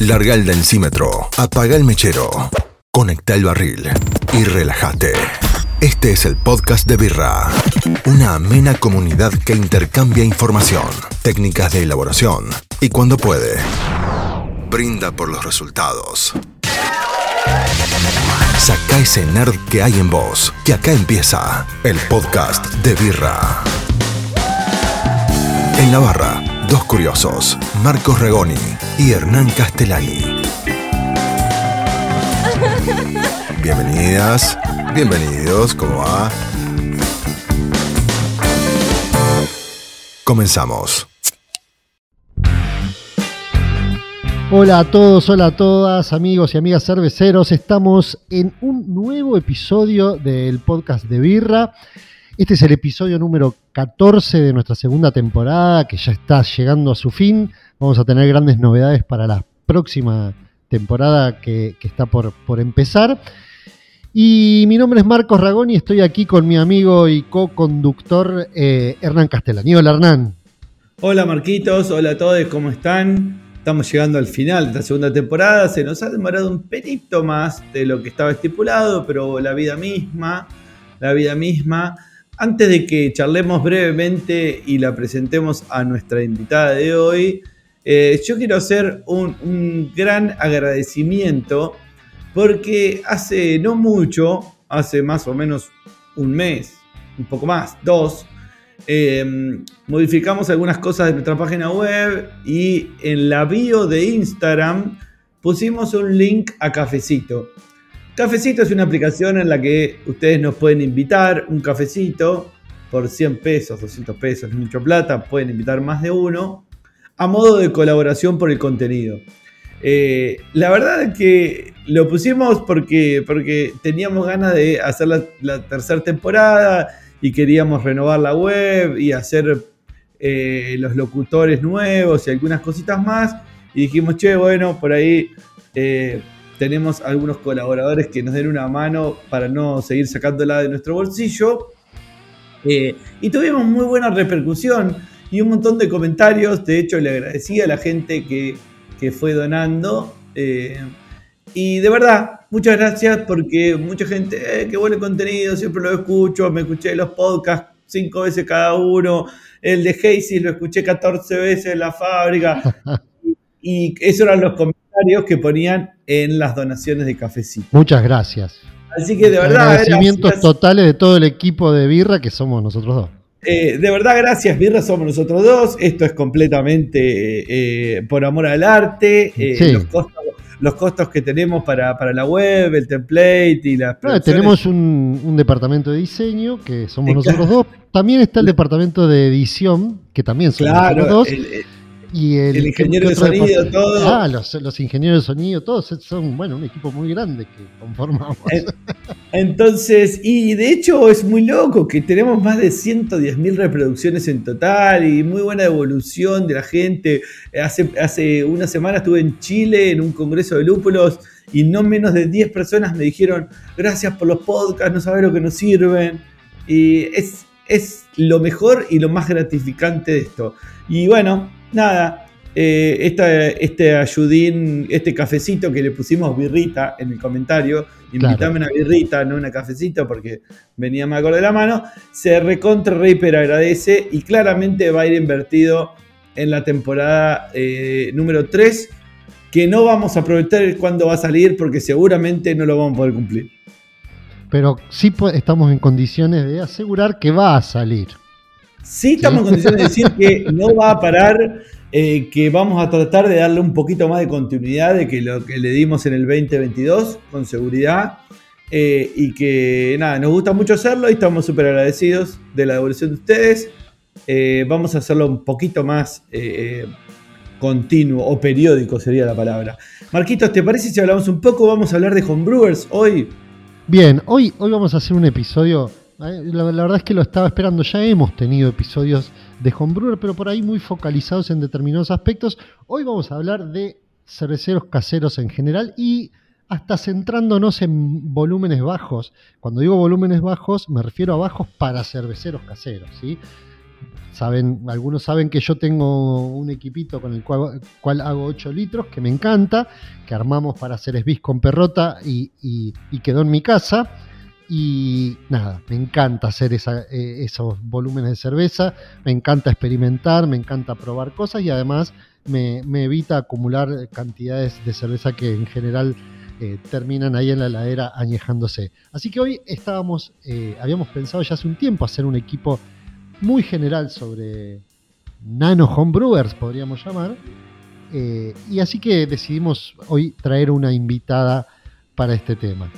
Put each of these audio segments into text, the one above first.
Larga el densímetro, apaga el mechero, conecta el barril y relájate. Este es el podcast de Birra, una amena comunidad que intercambia información, técnicas de elaboración y cuando puede, brinda por los resultados. Saca ese nerd que hay en vos, que acá empieza el podcast de Birra. En la barra, dos curiosos, Marcos Regoni y Hernán Castellani. Bienvenidas, bienvenidos, ¿cómo va? Comenzamos. Hola a todos, hola a todas, amigos y amigas cerveceros. Estamos en un nuevo episodio del podcast de Birra. Este es el episodio número 14 de nuestra segunda temporada, que ya está llegando a su fin. Vamos a tener grandes novedades para la próxima temporada que, está por, empezar. Y mi nombre es Marcos Ragón y estoy aquí con mi amigo y co-conductor eh, Hernán Castellani. Hola Hernán. Hola Marquitos, hola a todos, ¿cómo están? Estamos llegando al final de esta segunda temporada. Se nos ha demorado un pelito más de lo que estaba estipulado, pero la vida misma, la vida misma. Antes de que charlemos brevemente y la presentemos a nuestra invitada de hoy, eh, yo quiero hacer un, gran agradecimiento porque hace no mucho, hace más o menos un mes, un poco más, dos, eh, modificamos algunas cosas de nuestra página web y en la bio de Instagram pusimos un link a Cafecito. Cafecito es una aplicación en la que ustedes nos pueden invitar un cafecito por 100 pesos, 200 pesos, es mucho plata, pueden invitar más de uno, a modo de colaboración por el contenido. Eh, la verdad es que lo pusimos porque, porque teníamos ganas de hacer la, la tercera temporada y queríamos renovar la web y hacer eh, los locutores nuevos y algunas cositas más. Y dijimos, che, bueno, por ahí eh, tenemos algunos colaboradores que nos den una mano para no seguir sacándola de nuestro bolsillo. Eh, y tuvimos muy buena repercusión y un montón de comentarios. De hecho, le agradecí a la gente que, que fue donando. Eh, y de verdad, muchas gracias porque mucha gente, eh, qué buen contenido, siempre lo escucho, me escuché los podcasts cinco veces cada uno, el de Casey lo escuché 14 veces en la fábrica. y, y esos eran los comentarios que ponían en las donaciones de cafecito. Muchas gracias. Así que de verdad, Agradecimientos gracias. totales de todo el equipo de Birra que somos nosotros dos. Eh, de verdad, gracias, Birra, somos nosotros dos. Esto es completamente eh, por amor al arte. Eh, Sí. los, costos, los costos que tenemos para, para la web, el template y las Ah, tenemos un, un departamento de diseño que somos Eh, nosotros dos. También está el departamento de edición que también somos Claro, nosotros dos. el- el- y el, el ingeniero ¿qué de sonido, depart- todo. Ah, los, los ingenieros de sonido, todos son, bueno, un equipo muy grande que conformamos. Entonces, y de hecho es muy loco que tenemos más de 110 mil reproducciones en total y muy buena evolución de la gente. Hace, hace una semana estuve en Chile en un congreso de lúpulos y no menos de 10 personas me dijeron gracias por los podcasts, no sabes lo que nos sirven. Y es, es lo mejor y lo más gratificante de esto. Y bueno, nada, eh, esta- este ayudín, este cafecito que le pusimos birrita en el comentario, invítame Claro. una birrita, no una cafecito, porque venía más de la mano, se recontra Reaper agradece y claramente va a ir invertido en la temporada eh, número 3, que no vamos a aprovechar cuándo va a salir, porque seguramente no lo vamos a poder cumplir. Pero sí estamos en condiciones de asegurar que va a salir. Sí estamos en condiciones de decir que no va a parar, eh, que vamos a tratar de darle un poquito más de continuidad de que lo que le dimos en el 2022, con seguridad, eh, y que nada, nos gusta mucho hacerlo y estamos súper agradecidos de la devolución de ustedes. Eh, vamos a hacerlo un poquito más continuo o periódico sería la palabra. Marquitos, ¿te parece si hablamos un poco? Vamos a hablar de homebrewers hoy. Bien, hoy, hoy vamos a hacer un episodio. La, la verdad es que lo estaba esperando. Ya hemos tenido episodios de Homebrewer, pero por ahí muy focalizados en determinados aspectos. Hoy vamos a hablar de cerveceros caseros en general y hasta centrándonos en volúmenes bajos. Cuando digo volúmenes bajos, me refiero a bajos para cerveceros caseros. ¿sí? saben, algunos saben que yo tengo un equipito con el cual, hago 8 litros, que me encanta, que armamos para hacer esbis con perrota y, quedó en mi casa. Y nada, me encanta hacer eh, esos volúmenes de cerveza, me encanta experimentar, me encanta probar cosas y además me, evita acumular cantidades de cerveza que en general eh, terminan ahí en la heladera añejándose. Así que hoy estábamos, eh, habíamos pensado ya hace un tiempo hacer un equipo muy general sobre nano homebrewers, podríamos llamar. Y así que decidimos hoy traer una invitada para este tema.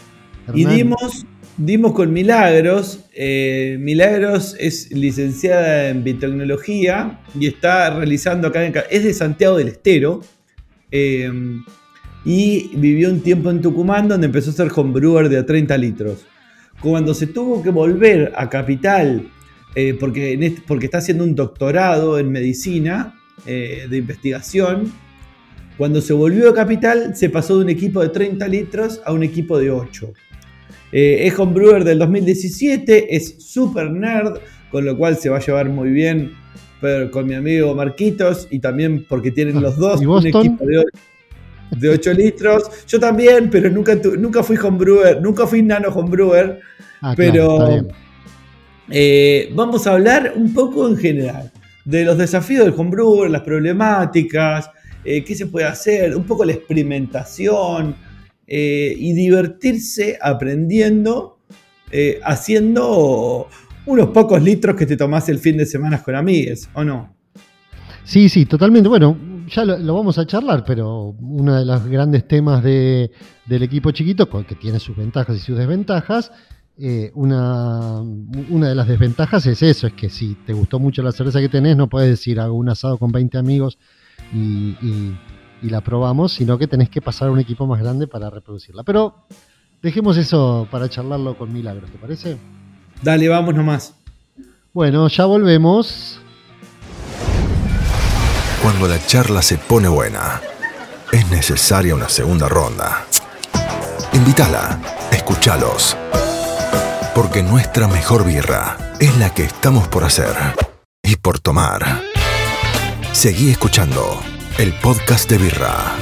Y dimos, dimos con Milagros. Eh, Milagros es licenciada en biotecnología y está realizando acá en... Es de Santiago del Estero. Eh, y vivió un tiempo en Tucumán donde empezó a ser homebrewer de a 30 litros. Cuando se tuvo que volver a Capital eh, porque, porque está haciendo un doctorado en medicina de investigación. Cuando se volvió a Capital, se pasó de un equipo de 30 litros a un equipo de 8. Eh, es homebrewer del 2017, es super nerd, con lo cual se va a llevar muy bien con mi amigo Marquitos y también porque tienen los dos un equipo de 8, litros. Yo también, pero nunca, nunca fui homebrewer, nunca fui nano homebrewer. Ah, pero eh, vamos a hablar un poco en general de los desafíos del homebrew, las problemáticas, eh, qué se puede hacer, un poco la experimentación eh, y divertirse aprendiendo, haciendo unos pocos litros que te tomás el fin de semana con amigues, ¿o no? Sí, sí, totalmente. Bueno, ya lo, vamos a charlar, pero uno de los grandes temas del equipo chiquito, que tiene sus ventajas y sus desventajas, eh, una, una de las desventajas es eso, es que si te gustó mucho la cerveza que tenés, no puedes decir hago un asado con 20 amigos y, la probamos, sino que tenés que pasar a un equipo más grande para reproducirla. Pero dejemos eso para charlarlo con Milagros, ¿te parece? Dale, vamos nomás. Bueno, ya volvemos. Cuando la charla se pone buena, es necesaria una segunda ronda. Invítala, escúchalos porque nuestra mejor birra es la que estamos por hacer y por tomar. Seguí escuchando el podcast de birra.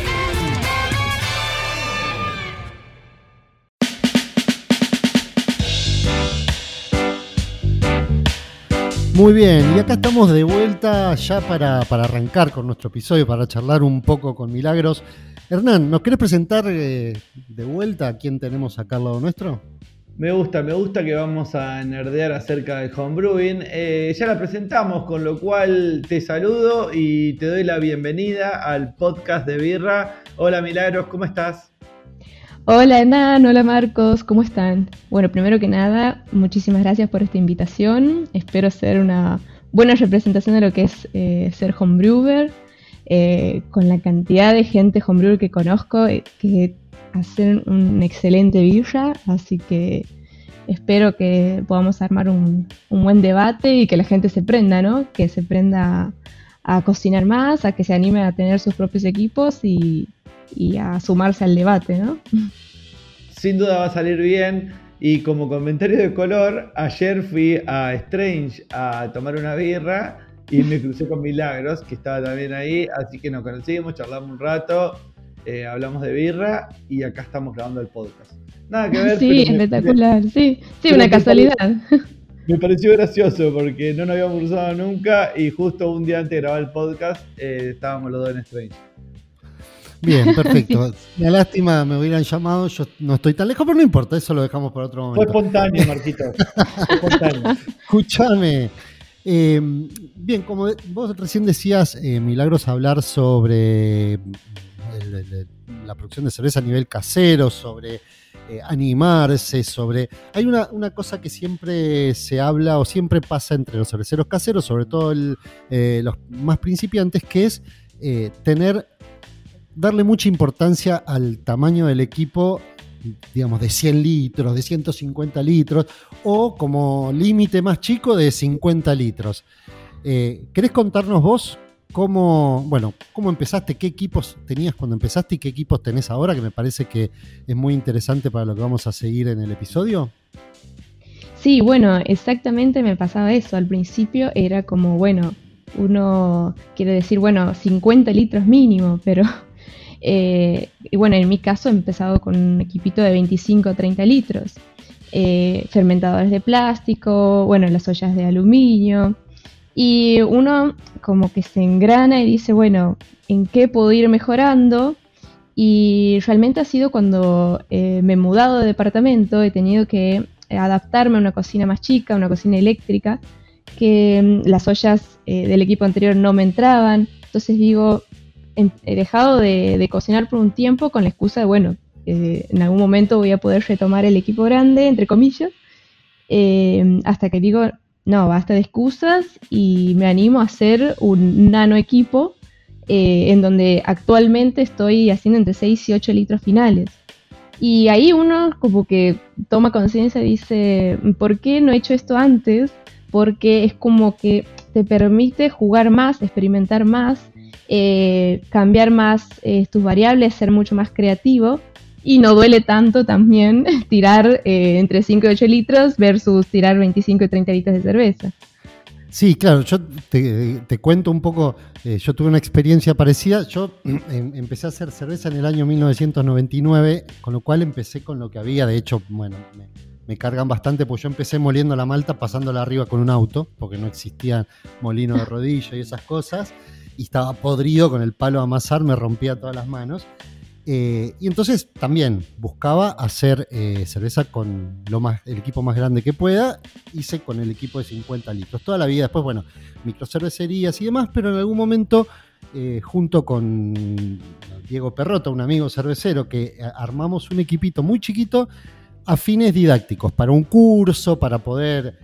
Muy bien, y acá estamos de vuelta ya para, arrancar con nuestro episodio, para charlar un poco con Milagros. Hernán, ¿nos querés presentar eh, de vuelta a quién tenemos acá al lado nuestro? Me gusta, me gusta que vamos a nerdear acerca del homebrewing. Eh, ya la presentamos, con lo cual te saludo y te doy la bienvenida al podcast de Birra. Hola Milagros, ¿cómo estás? Hola Enan, hola Marcos, ¿cómo están? Bueno, primero que nada, muchísimas gracias por esta invitación. Espero ser una buena representación de lo que es eh, ser homebrewer. Eh, con la cantidad de gente homebrewer que conozco, que hacer un excelente birra, así que espero que podamos armar un, buen debate y que la gente se prenda, ¿no? Que se prenda a, cocinar más, a que se anime a tener sus propios equipos y, a sumarse al debate, ¿no? Sin duda va a salir bien. Y como comentario de color, ayer fui a Strange a tomar una birra y me crucé con Milagros, que estaba también ahí, así que nos conocimos, charlamos un rato eh, hablamos de birra y acá estamos grabando el podcast. Nada que ver. Sí, espectacular, sí, sí, una casualidad. Me pareció gracioso porque no nos habíamos cruzado nunca y justo un día antes de grabar el podcast eh, estábamos los dos en Strange. Bien, perfecto. La lástima me hubieran llamado, yo no estoy tan lejos, pero no importa, eso lo dejamos para otro momento. Fue espontáneo, Marquito. Fue espontáneo. Escúchame. Eh, bien, como vos recién decías, Milagros, hablar sobre la producción de cerveza a nivel casero, sobre eh, animarse, sobre... Hay una, cosa que siempre se habla o siempre pasa entre los cerveceros caseros, sobre todo eh, los más principiantes, que es eh, tener, darle mucha importancia al tamaño del equipo digamos, de 100 litros, de 150 litros, o como límite más chico de 50 litros. ¿Querés contarnos vos ¿Cómo, bueno, cómo empezaste? ¿Qué equipos tenías cuando empezaste y qué equipos tenés ahora? Que me parece que es muy interesante para lo que vamos a seguir en el episodio. Sí, bueno, exactamente me pasaba eso. Al principio era como, bueno, uno quiere decir, bueno, 50 litros mínimo, pero eh, y bueno, en mi caso he empezado con un equipito de 25 o 30 litros. Eh, fermentadores de plástico, bueno, las ollas de aluminio. Y uno como que se engrana y dice, bueno, ¿en qué puedo ir mejorando? Y realmente ha sido cuando eh, me he mudado de departamento, he tenido que adaptarme a una cocina más chica, una cocina eléctrica, que mm, las ollas eh, del equipo anterior no me entraban. Entonces digo, he dejado de, cocinar por un tiempo con la excusa de, bueno, eh, en algún momento voy a poder retomar el equipo grande, entre comillas, eh, hasta que digo, no, basta de excusas y me animo a hacer un nano equipo en donde actualmente estoy haciendo entre 6 y 8 litros finales. Y ahí uno como que toma conciencia y dice, ¿por qué no he hecho esto antes? porque es como que te permite jugar más, experimentar más, eh, cambiar más eh, tus variables, ser mucho más creativo y no duele tanto también tirar eh, entre 5 y 8 litros versus tirar 25 y 30 litros de cerveza. Sí, claro, yo te, cuento un poco, yo tuve una experiencia parecida, yo em, empecé a hacer cerveza en el año 1999, con lo cual empecé con lo que había, de hecho, bueno, me cargan bastante, pues yo empecé moliendo la malta pasándola arriba con un auto, porque no existía molino de rodillo y esas cosas, y estaba podrido con el palo a amasar, me rompía todas las manos. Eh, y entonces también buscaba hacer eh, cerveza con lo más, el equipo más grande que pueda. Hice con el equipo de 50 litros. Toda la vida, después, bueno, microcervecerías y demás, pero en algún momento, eh, junto con Diego Perrota, un amigo cervecero, que armamos un equipito muy chiquito a fines didácticos, para un curso, para poder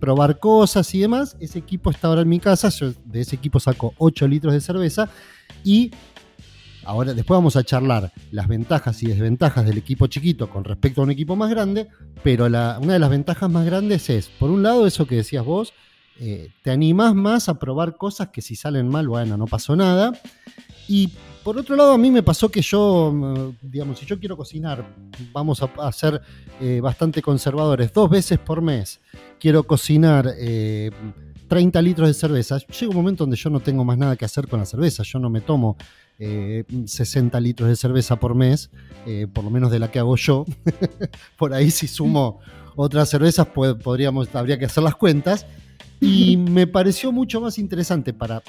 probar cosas y demás. Ese equipo está ahora en mi casa, yo de ese equipo saco 8 litros de cerveza y ahora después vamos a charlar las ventajas y desventajas del equipo chiquito con respecto a un equipo más grande, pero una de las ventajas más grandes es, por un lado, eso que decías vos, eh, te animás más a probar cosas que si salen mal, bueno, no pasó nada. Y por otro lado, a mí me pasó que yo, mm, digamos, si yo quiero cocinar, vamos a, ser eh, bastante conservadores, dos veces por mes, quiero cocinar 30 eh, litros de cerveza, llega un momento donde yo no tengo más nada que hacer con la cerveza, yo no me tomo 60 litros de cerveza por mes, por lo menos de la que hago yo. por ahí si sumo otras cervezas, podríamos, habría que hacer las cuentas. Y me pareció mucho más interesante para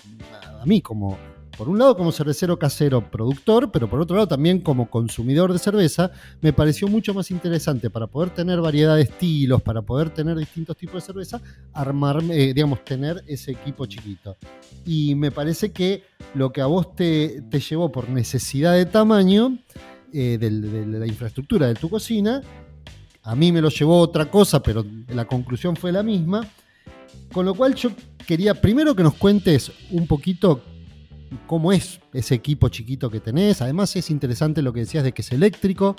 mí como, por un lado como cervecero casero productor, pero por otro lado también como consumidor de cerveza, me pareció mucho más interesante para poder tener variedad de estilos, para poder tener distintos tipos de cerveza, armar, eh, digamos, tener ese equipo chiquito. Y me parece que lo que a vos te, llevó por necesidad de tamaño eh, de la infraestructura de tu cocina, a mí me lo llevó otra cosa, pero la conclusión fue la misma con lo cual yo quería primero que nos cuentes un poquito cómo es ese equipo chiquito que tenés. Además es interesante lo que decías de que es eléctrico.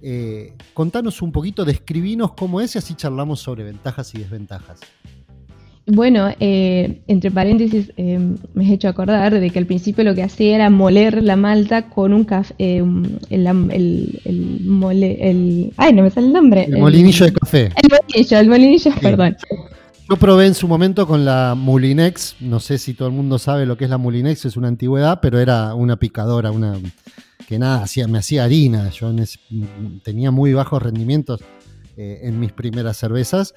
Eh, contanos un poquito, describinos cómo es y así charlamos sobre ventajas y desventajas. Bueno, eh, entre paréntesis, eh, me he hecho acordar de que al principio lo que hacía era moler la malta con un café, el, el, mole, el, ay, no me sale el nombre. El, molinillo de café. El molinillo, el molinillo, perdón. Yo probé en su momento con la Mulinex, no sé si todo el mundo sabe lo que es la Mulinex, es una antigüedad, pero era una picadora, una que nada, hacía, me hacía harina, yo tenía muy bajos rendimientos eh, en mis primeras cervezas,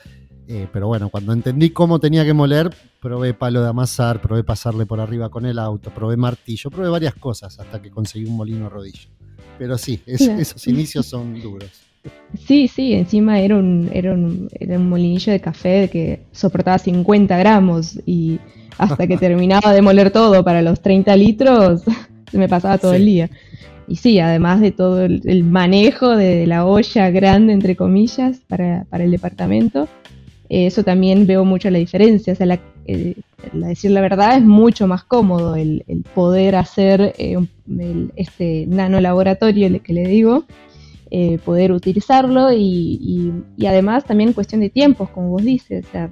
eh, pero bueno, cuando entendí cómo tenía que moler, probé palo de amasar, probé pasarle por arriba con el auto, probé martillo, probé varias cosas hasta que conseguí un molino rodillo. Pero sí, esos inicios son duros. Sí, sí, encima era un, era un, era un molinillo de café que soportaba 50 gramos y hasta que terminaba de moler todo para los 30 litros, se me pasaba todo el día. Y sí, además de todo el, manejo de la olla grande, entre comillas, para, el departamento, eso también veo mucho la diferencia. O sea, la, decir la verdad, es mucho más cómodo el, poder hacer eh, este nano laboratorio que le digo, eh, poder utilizarlo y, además también cuestión de tiempos, como vos dices. O sea,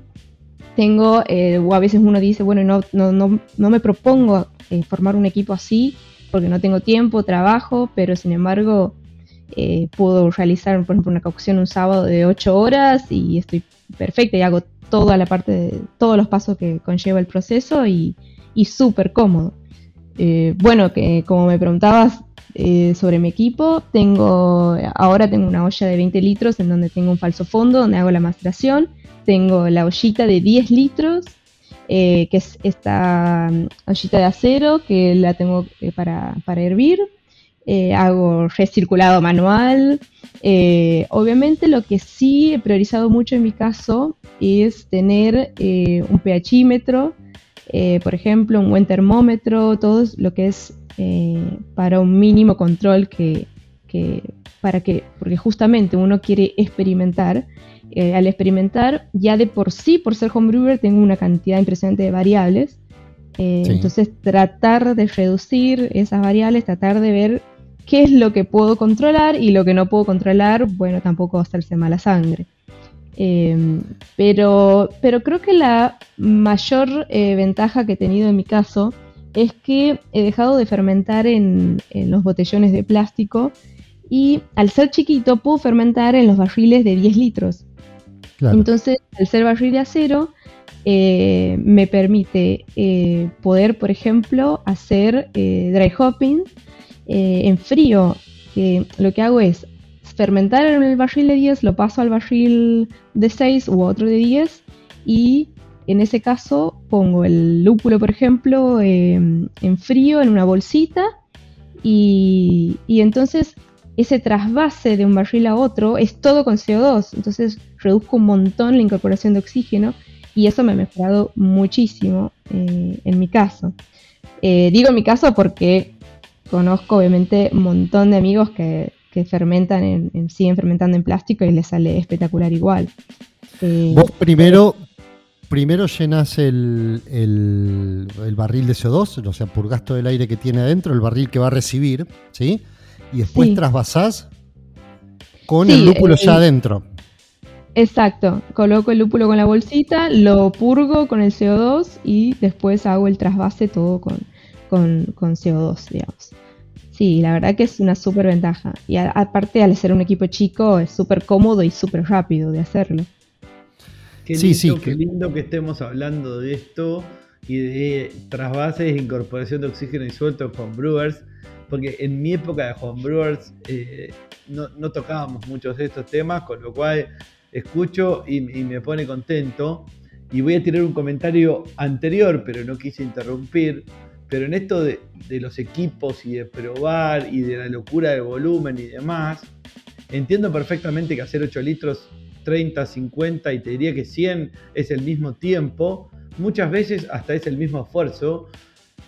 tengo, eh, o a veces uno dice, bueno, no, no, no, no me propongo eh, formar un equipo así porque no tengo tiempo, trabajo, pero sin embargo eh, puedo realizar, por ejemplo, una cocción un sábado de 8 horas y estoy perfecta y hago toda la parte de todos los pasos que conlleva el proceso y, y súper cómodo. Bueno, que como me preguntabas eh, sobre mi equipo, tengo ahora tengo una olla de 20 litros en donde tengo un falso fondo donde hago la maceración, tengo la ollita de 10 litros que es esta mm, ollita de acero que la tengo para, para hervir. Eh, hago recirculado manual. Eh, obviamente lo que sí he priorizado mucho en mi caso es tener eh, un pHímetro, por ejemplo, un buen termómetro, todo lo que es para un mínimo control que, para que, porque justamente uno quiere experimentar. al experimentar, ya de por sí, por ser homebrewer, tengo una cantidad impresionante de variables. Entonces, tratar de reducir esas variables, tratar de ver qué es lo que puedo controlar y lo que no puedo controlar, bueno, tampoco hacerse mala sangre. Em, pero, pero creo que la mayor eh, ventaja que he tenido en mi caso es que he dejado de fermentar en, los botellones de plástico y al ser chiquito puedo fermentar en los barriles de 10 litros. Entonces, al ser barril de acero, eh, me permite eh, poder, por ejemplo, hacer dry hopping eh, en frío, que lo que hago es fermentar en el barril de 10, lo paso al barril de 6 u otro de 10 y en ese caso pongo el lúpulo, por ejemplo, em, en frío en una bolsita y, entonces ese trasvase de un barril a otro es todo con CO2, entonces reduzco un montón la incorporación de oxígeno y eso me ha mejorado muchísimo eh, en mi caso. Eh, digo en mi caso porque conozco obviamente un montón de amigos que, fermentan, en, siguen fermentando en plástico y les sale espectacular igual. Eh, Vos primero, primero llenas el, el, barril de CO2, o sea, purgas todo el aire que tiene adentro, el barril que va a recibir, ¿sí? Y después trasvasás con el lúpulo ya adentro. Exacto, coloco el lúpulo con la bolsita, lo purgo con el CO2 y después hago el trasvase todo con, con, CO2, digamos. Sí, la verdad que es una súper ventaja. Y aparte, al ser un equipo chico, es súper cómodo y súper rápido de hacerlo. Qué lindo, sí, sí, qué lindo que estemos hablando de esto y de trasvases e incorporación de oxígeno disuelto con Brewers, porque en mi época de homebrewers eh, no, no, tocábamos muchos de estos temas, con lo cual escucho y, y, me pone contento. Y voy a tirar un comentario anterior, pero no quise interrumpir, pero en esto de, los equipos y de probar y de la locura de volumen y demás, entiendo perfectamente que hacer 8 litros 30, 50 y te diría que 100 es el mismo tiempo, muchas veces hasta es el mismo esfuerzo,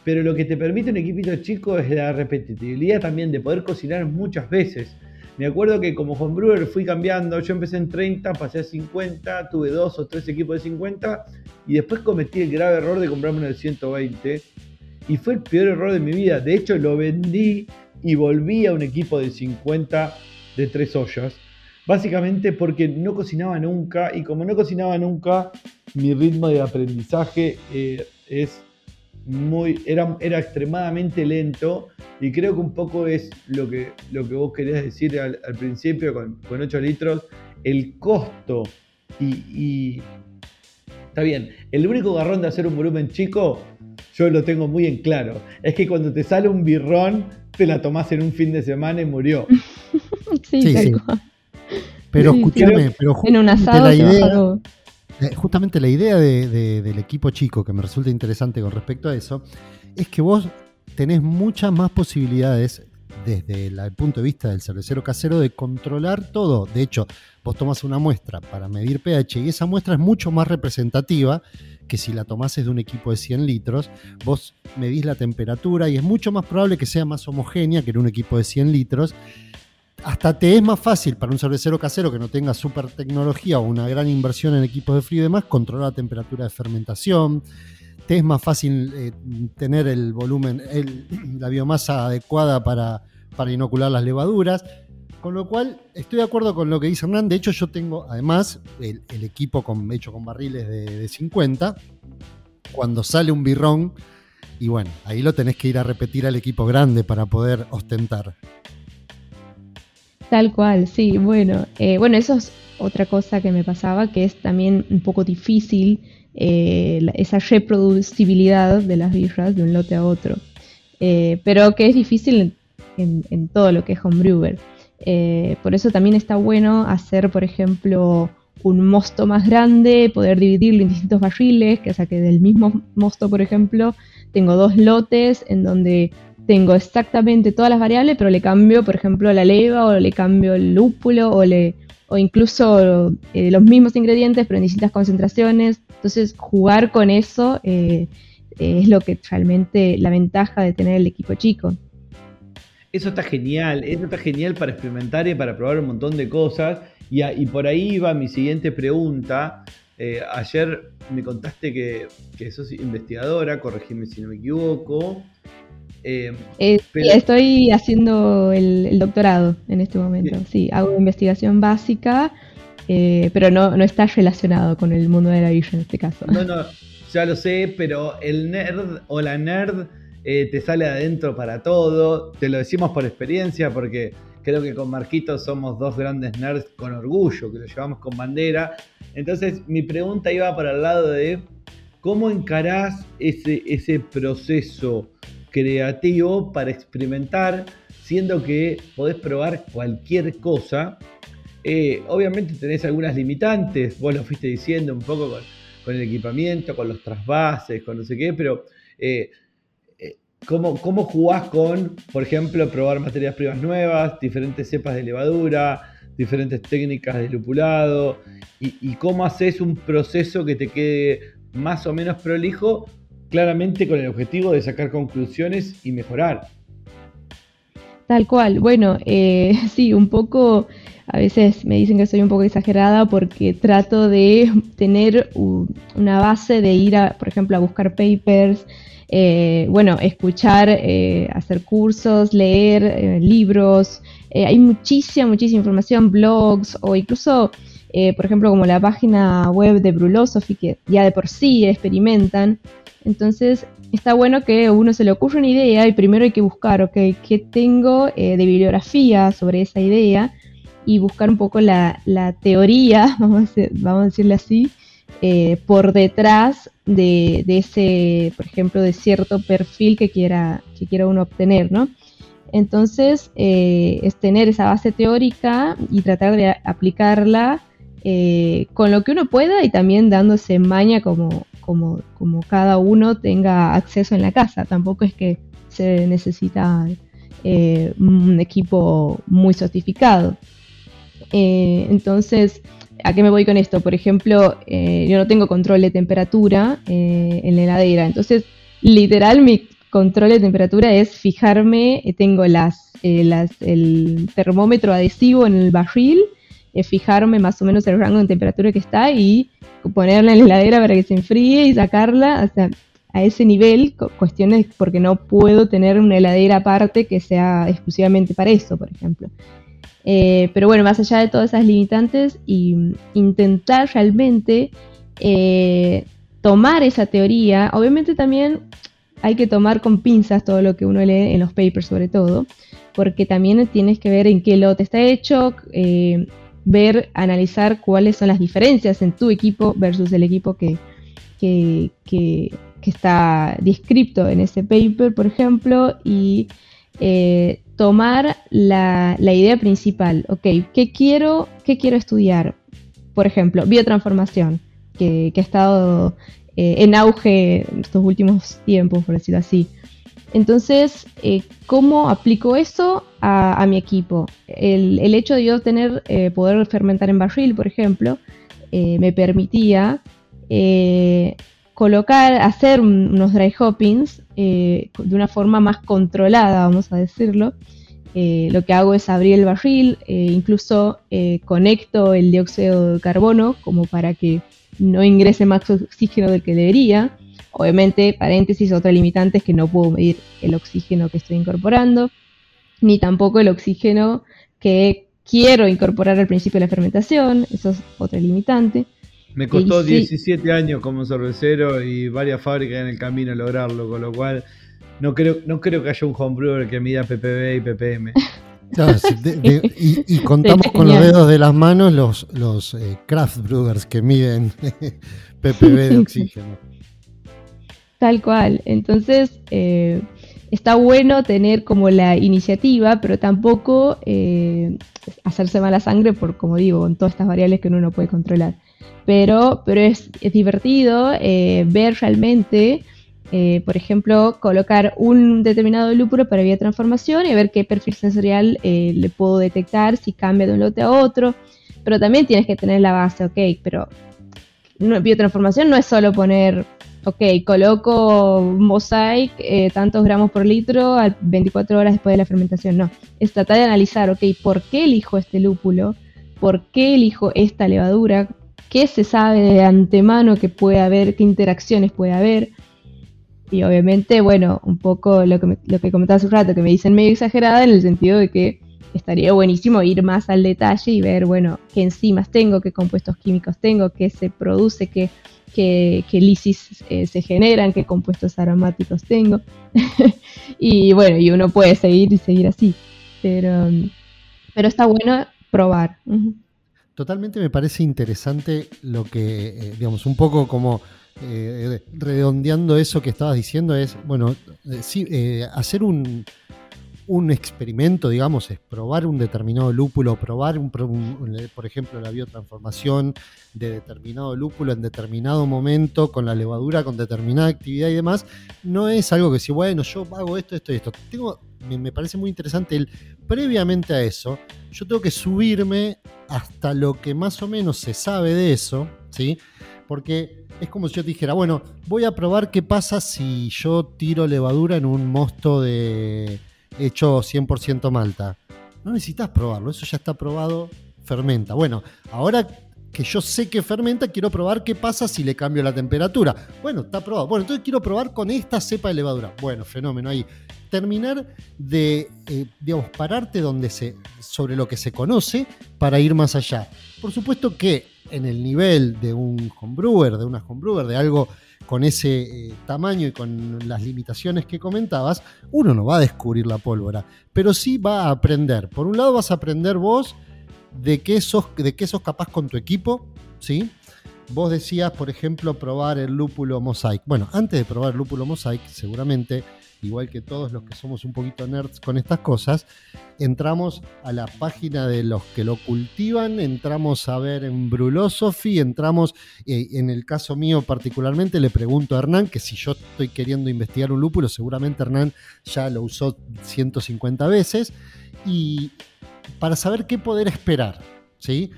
pero lo que te permite un equipito chico es la repetitividad también de poder cocinar muchas veces. Me acuerdo que como homebrewer fui cambiando, yo empecé en 30, pasé a 50, tuve dos o tres equipos de 50 y después cometí el grave error de comprarme uno de 120 y fue el peor error de mi vida. De hecho, lo vendí y volví a un equipo de 50 de tres ollas. Básicamente porque no cocinaba nunca y como no cocinaba nunca, mi ritmo de aprendizaje eh, es muy, era, era extremadamente lento y creo que un poco es lo que, lo que vos querías decir al, principio con, con, 8 litros, el costo y, y, está bien, el único garrón de hacer un volumen chico yo lo tengo muy en claro. Es que cuando te sale un birrón, te la tomás en un fin de semana y murió. sí, sí, Pero escúchame, pero en un asado la idea, justamente la idea del equipo chico que me resulta interesante con respecto a eso es que vos tenés muchas más posibilidades desde el punto de vista del cervecero casero de controlar todo. De hecho, vos tomas una muestra para medir pH y esa muestra es mucho más representativa que si la tomases de un equipo de 100 litros, vos medís la temperatura y es mucho más probable que sea más homogénea que en un equipo de 100 litros. Hasta te es más fácil para un cervecero casero que no tenga super tecnología o una gran inversión en equipos de frío y demás, controlar la temperatura de fermentación, te es más fácil eh, tener el volumen, la biomasa adecuada para, inocular las levaduras. Con lo cual, estoy de acuerdo con lo que dice Hernán. De hecho, yo tengo además el, equipo hecho con barriles de, 50. Cuando sale un birrón, y bueno, ahí lo tenés que ir a repetir al equipo grande para poder ostentar. Tal cual, sí, bueno. Eh, bueno, eso es otra cosa que me pasaba, que es también un poco difícil eh, esa reproducibilidad de las birras de un lote a otro. Eh, pero que es difícil en, todo lo que es homebrewer. por eso también está bueno hacer, por ejemplo, un mosto más grande, poder dividirlo en distintos barriles, que o sea que del mismo mosto, por ejemplo, tengo dos lotes en donde tengo exactamente todas las variables, pero le cambio, por ejemplo, la leva o le cambio el lúpulo o, le, o incluso eh, los mismos ingredientes, pero en distintas concentraciones. Entonces, jugar con eso eh, es lo que realmente la ventaja de tener el equipo chico. Eso está genial, eso está genial para experimentar y para probar un montón de cosas. Y, y por ahí va mi siguiente pregunta. Eh, ayer me contaste que, que sos investigadora, corregime si no me equivoco. Eh, eh, estoy haciendo el, doctorado en este momento. Sí, hago investigación básica, eh, pero no, no está relacionado con el mundo de la vida en este caso. No, no, ya lo sé, pero el nerd o la nerd te sale adentro para todo. Te lo decimos por experiencia porque creo que con Marquito somos dos grandes nerds con orgullo, que lo llevamos con bandera. Entonces mi pregunta iba para el lado de cómo encarás ese, ese proceso creativo para experimentar, siendo que podés probar cualquier cosa. Eh, obviamente tenés algunas limitantes, vos lo fuiste diciendo un poco con, el equipamiento, con los trasvases, con no sé qué, pero eh, eh, ¿cómo, ¿cómo, jugás con, por ejemplo, probar materias primas nuevas, diferentes cepas de levadura, diferentes técnicas de lupulado, y, y cómo haces un proceso que te quede más o menos prolijo claramente con el objetivo de sacar conclusiones y mejorar. Tal cual, bueno, eh, sí, un poco, a veces me dicen que soy un poco exagerada porque trato de tener una base de ir, a, por ejemplo, a buscar papers, eh, bueno, escuchar, eh, hacer cursos, leer libros, hay muchísima, muchísima información, blogs o incluso, por ejemplo, como la página web de Brulosophy, que ya de por sí experimentan, entonces, está bueno que a uno se le ocurra una idea y primero hay que buscar, ok, ¿qué tengo eh, de bibliografía sobre esa idea? Y buscar un poco la, teoría, vamos a, decirle así, eh, por detrás de, ese, por ejemplo, de cierto perfil que quiera, que quiera uno obtener, ¿no? Entonces, eh, es tener esa base teórica y tratar de aplicarla con lo que uno pueda y también dándose maña como, como, cada uno tenga acceso en la casa. Tampoco es que se necesita eh, un equipo muy sofisticado. Eh, entonces, ¿a qué me voy con esto? Por ejemplo, eh, yo no tengo control de temperatura en la heladera. Entonces, literal, mi control de temperatura es fijarme, tengo las, el termómetro adhesivo en el barril, fijarme más o menos el rango de temperatura que está y ponerla en la heladera para que se enfríe y sacarla, o a ese nivel, cuestiones porque no puedo tener una heladera aparte que sea exclusivamente para eso, por ejemplo. Eh, pero bueno, más allá de todas esas limitantes, y intentar realmente eh, tomar esa teoría, obviamente también hay que tomar con pinzas todo lo que uno lee en los papers sobre todo, porque también tienes que ver en qué lote está hecho, eh, ver, analizar cuáles son las diferencias en tu equipo versus el equipo que, que, está descrito en ese paper, por ejemplo, y eh, tomar la, idea principal. Ok, ¿qué quiero, qué quiero estudiar? Por ejemplo, biotransformación, que, que ha estado eh, en auge estos últimos tiempos, por decirlo así. Entonces, eh, ¿cómo aplico eso a, mi equipo? El, hecho de yo tener, eh, poder fermentar en barril, por ejemplo, eh, me permitía colocar, hacer unos dry hoppings de una forma más controlada, vamos a decirlo. lo que hago es abrir el barril, incluso conecto el dióxido de carbono como para que no ingrese más oxígeno del que debería. Obviamente, paréntesis, otra limitante es que no puedo medir el oxígeno que estoy incorporando, ni tampoco el oxígeno que quiero incorporar al principio de la fermentación, eso es otra limitante. Me costó 17 años como cervecero y varias fábricas en el camino lograrlo, con lo cual no creo, no creo que haya un homebrewer que mida ppb y ppm. y, contamos con los dedos de las manos los, los eh, craft brewers que miden ppb de oxígeno. Tal cual. Entonces, eh, está bueno tener como la iniciativa, pero tampoco eh, hacerse mala sangre por, como digo, con todas estas variables que uno no puede controlar. Pero, pero es, divertido eh, ver realmente, eh, por ejemplo, colocar un determinado lúpulo para biotransformación y ver qué perfil sensorial le puedo detectar, si cambia de un lote a otro. Pero también tienes que tener la base, ok, pero biotransformación no es solo poner ok, coloco mosaic eh, tantos gramos por litro a 24 horas después de la fermentación. No, es tratar de analizar, ok, ¿por qué elijo este lúpulo? ¿Por qué elijo esta levadura? ¿Qué se sabe de antemano que puede haber? ¿Qué interacciones puede haber? Y obviamente, bueno, un poco lo que, lo que comentaba hace un rato, que me dicen medio exagerada en el sentido de que estaría buenísimo ir más al detalle y ver, bueno, qué enzimas tengo, qué compuestos químicos tengo, qué se produce, qué qué, lisis eh, se generan, qué compuestos aromáticos tengo. y bueno, y uno puede seguir y seguir así. Pero, pero está bueno probar. Totalmente me parece interesante lo que, eh, digamos, un poco como eh, redondeando eso que estabas diciendo es, bueno, sí, hacer un, un experimento, digamos, es probar un determinado lúpulo, probar, un, por ejemplo, la biotransformación de determinado lúpulo en determinado momento, con la levadura, con determinada actividad y demás, no es algo que si, bueno, yo hago esto, esto y esto. Tengo, me, parece muy interesante el, previamente a eso, yo tengo que subirme hasta lo que más o menos se sabe de eso, ¿sí? Porque es como si yo dijera, bueno, voy a probar qué pasa si yo tiro levadura en un mosto de hecho 100% malta. No necesitas probarlo, eso ya está probado, fermenta. Bueno, ahora que yo sé que fermenta, quiero probar qué pasa si le cambio la temperatura. Bueno, está probado. Bueno, entonces quiero probar con esta cepa de levadura. Bueno, fenómeno ahí. Terminar de, eh, digamos, pararte donde se, sobre lo que se conoce para ir más allá. Por supuesto que en el nivel de un homebrewer, de una homebrewer, de algo con ese eh, tamaño y con las limitaciones que comentabas, uno no va a descubrir la pólvora, pero sí va a aprender. Por un lado vas a aprender vos de qué sos, de qué sos capaz con tu equipo, ¿sí? Vos decías, por ejemplo, probar el lúpulo mosaic. Bueno, antes de probar el lúpulo mosaic, seguramente igual que todos los que somos un poquito nerds con estas cosas, entramos a la página de los que lo cultivan, entramos a ver en Brulosophy, entramos, eh, en el caso mío particularmente, le pregunto a Hernán que si yo estoy queriendo investigar un lúpulo, seguramente Hernán ya lo usó 150 veces, y para saber qué poder esperar, ¿sí?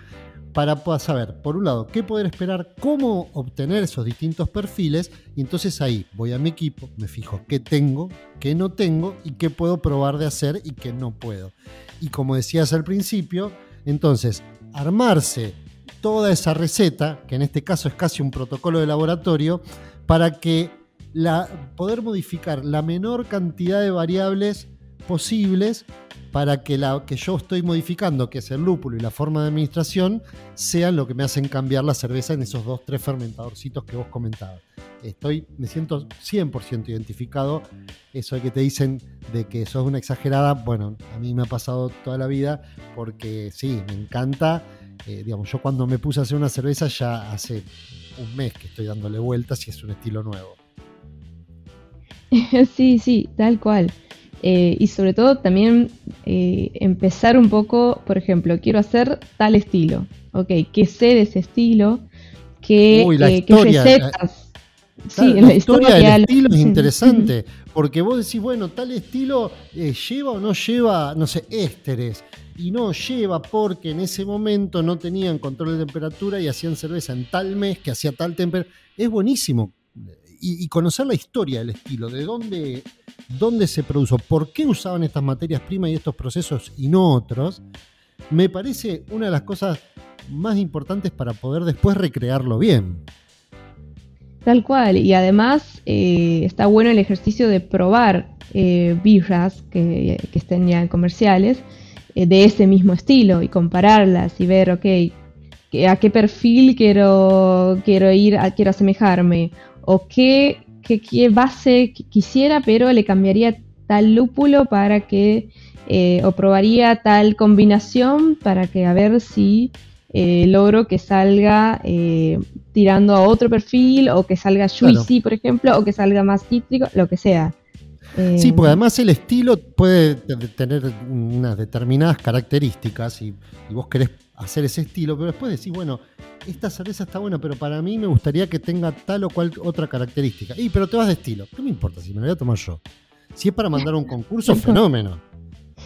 Para saber, por un lado, qué poder esperar, cómo obtener esos distintos perfiles, y entonces ahí voy a mi equipo, me fijo qué tengo, qué no tengo y qué puedo probar de hacer y qué no puedo. Y como decías al principio, entonces, armarse toda esa receta, que en este caso es casi un protocolo de laboratorio, para que poder modificar la menor cantidad de variables posibles para que la que yo estoy modificando, que es el lúpulo y la forma de administración, sean lo que me hacen cambiar la cerveza en esos dos, tres fermentadorcitos que vos comentabas. Estoy, me siento 100% identificado. Eso de que te dicen de que sos una exagerada, bueno, a mí me ha pasado toda la vida porque sí, me encanta. Eh, digamos, yo cuando me puse a hacer una cerveza ya hace un mes que estoy dándole vueltas y es un estilo nuevo. Sí, sí, tal cual. Eh, y sobre todo también eh, empezar un poco, por ejemplo, quiero hacer tal estilo, ok, ¿qué sé de ese estilo? ¿Qué, eh, recetas? sí, la, historia, del estilo es interesante, porque vos decís, bueno, tal estilo lleva o no lleva, no sé, ésteres, y no lleva porque en ese momento no tenían control de temperatura y hacían cerveza en tal mes que hacía tal temperatura. Es buenísimo y, conocer la historia del estilo, de dónde, dónde se produjo, por qué usaban estas materias primas y estos procesos y no otros, me parece una de las cosas más importantes para poder después recrearlo bien. Tal cual, y además eh, está bueno el ejercicio de probar eh, birras que, estén ya en comerciales eh, de ese mismo estilo y compararlas y ver, ok, a qué perfil quiero, quiero ir, a, quiero asemejarme, o qué, qué, base quisiera, pero le cambiaría tal lúpulo para que eh, o probaría tal combinación para que a ver si eh, logro que salga eh, tirando a otro perfil o que salga juicy, por ejemplo, o que salga más cítrico, lo que sea. Sí, porque además el estilo puede tener unas determinadas características y, vos querés hacer ese estilo, pero después decís, bueno, esta cerveza está buena, pero para mí me gustaría que tenga tal o cual otra característica. Y pero te vas de estilo. ¿Qué me importa si me lo voy a tomar yo? Si es para mandar un concurso, fenómeno.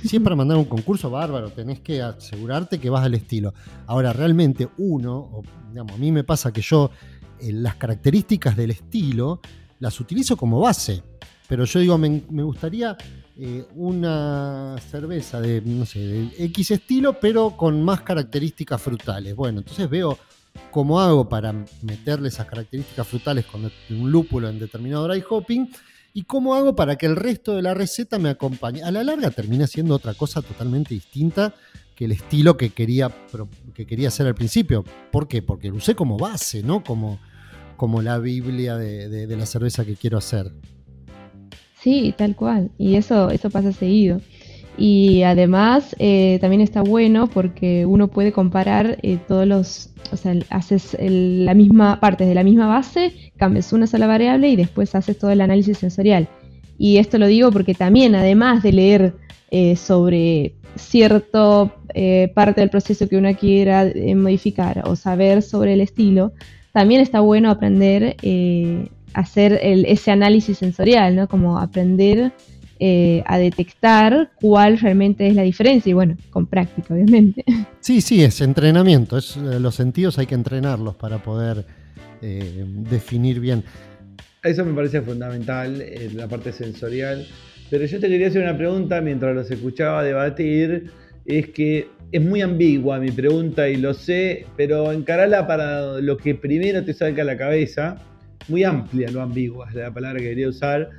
Si es para mandar un concurso, bárbaro, tenés que asegurarte que vas al estilo. Ahora, realmente uno, digamos, a mí me pasa que yo eh, las características del estilo las utilizo como base. Pero yo digo, me, gustaría eh, una cerveza de, no sé, de X estilo, pero con más características frutales. Bueno, entonces veo cómo hago para meterle esas características frutales con un lúpulo en determinado dry hopping y cómo hago para que el resto de la receta me acompañe. A la larga termina siendo otra cosa totalmente distinta que el estilo que quería, que quería hacer al principio. ¿Por qué? Porque lo usé como base, ¿no? Como, como la Biblia de, la cerveza que quiero hacer. Sí, tal cual. Y eso, eso pasa seguido. Y además eh, también está bueno porque uno puede comparar eh, todos los, o sea, haces la misma parte de la misma base, cambias una sola variable y después haces todo el análisis sensorial. Y esto lo digo porque también, además de leer eh, sobre cierta parte del proceso que uno quiera modificar o saber sobre el estilo, también está bueno aprender a hacer ese análisis sensorial, ¿no? Como aprender eh, a detectar cuál realmente es la diferencia y bueno, con práctica obviamente. Sí, sí, es entrenamiento, es, eh, los sentidos hay que entrenarlos para poder eh, definir bien. Eso me parece fundamental, la parte sensorial. Pero yo te quería hacer una pregunta mientras los escuchaba debatir. Es que es muy ambigua mi pregunta y lo sé, pero encarala para lo que primero te salga a la cabeza. Muy amplia, no ambigua es la palabra que quería usar.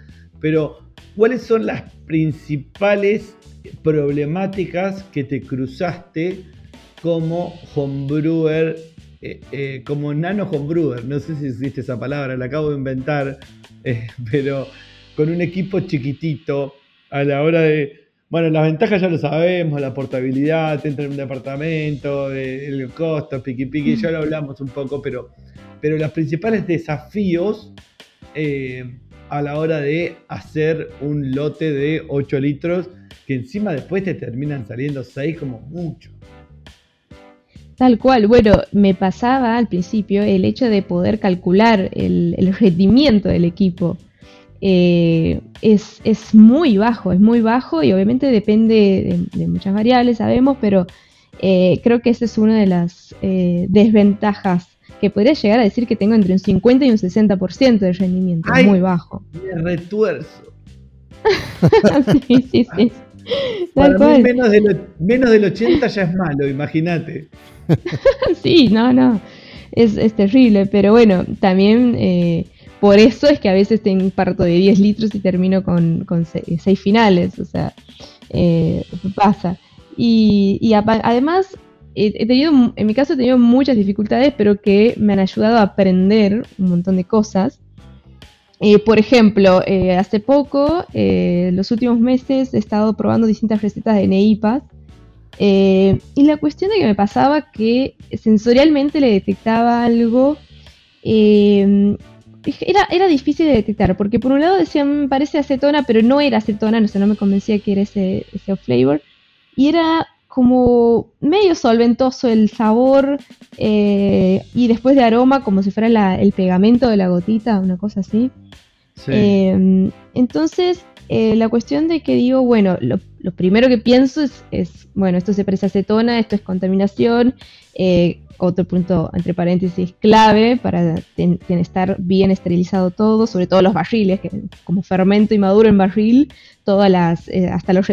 Pero ¿Cuáles son las principales problemáticas que te cruzaste como homebrewer, eh, eh, como nano homebrewer? No sé si existe esa palabra, la acabo de inventar, eh, pero con un equipo chiquitito a la hora de... Bueno, las ventajas ya lo sabemos, la portabilidad, te entra en un departamento, el costo, piqui piqui, ya lo hablamos un poco, pero, pero los principales desafíos a la hora de hacer un lote de 8 litros, que encima después te terminan saliendo 6 como mucho. Tal cual, bueno, me pasaba al principio el hecho de poder calcular el, rendimiento del equipo. Eh, es, muy bajo, es muy bajo y obviamente depende de, muchas variables, sabemos, pero eh, creo que esa es una de las eh, desventajas que podría llegar a decir que tengo entre un 50 y un 60% de rendimiento, muy bajo. Me retuerzo. sí, sí, sí. Para mí menos, del 80 ya es malo, imagínate. sí, no, no. Es, terrible, pero bueno, también eh, por eso es que a veces tengo parto de 10 litros y termino con, 6 finales, o sea, eh, pasa. Y, y además he tenido, en mi caso he tenido muchas dificultades, pero que me han ayudado a aprender un montón de cosas. Eh, por ejemplo, eh, hace poco, eh, los últimos meses, he estado probando distintas recetas de neipas. y la cuestión de que me pasaba que sensorialmente le detectaba algo. Era, era, difícil de detectar, porque por un lado decían, me parece acetona, pero no era acetona, no sé, no me convencía que era ese, ese flavor. Y era como medio solventoso el sabor eh, y después de aroma como si fuera el pegamento de la gotita, una cosa así. Em, entonces, eh, la cuestión de que digo, bueno, lo, primero que pienso es, bueno, esto se parece acetona, esto es contaminación. Eh, otro punto, entre paréntesis, clave para estar bien esterilizado todo, sobre todo los barriles, que como fermento y maduro en barril, todas las, hasta los,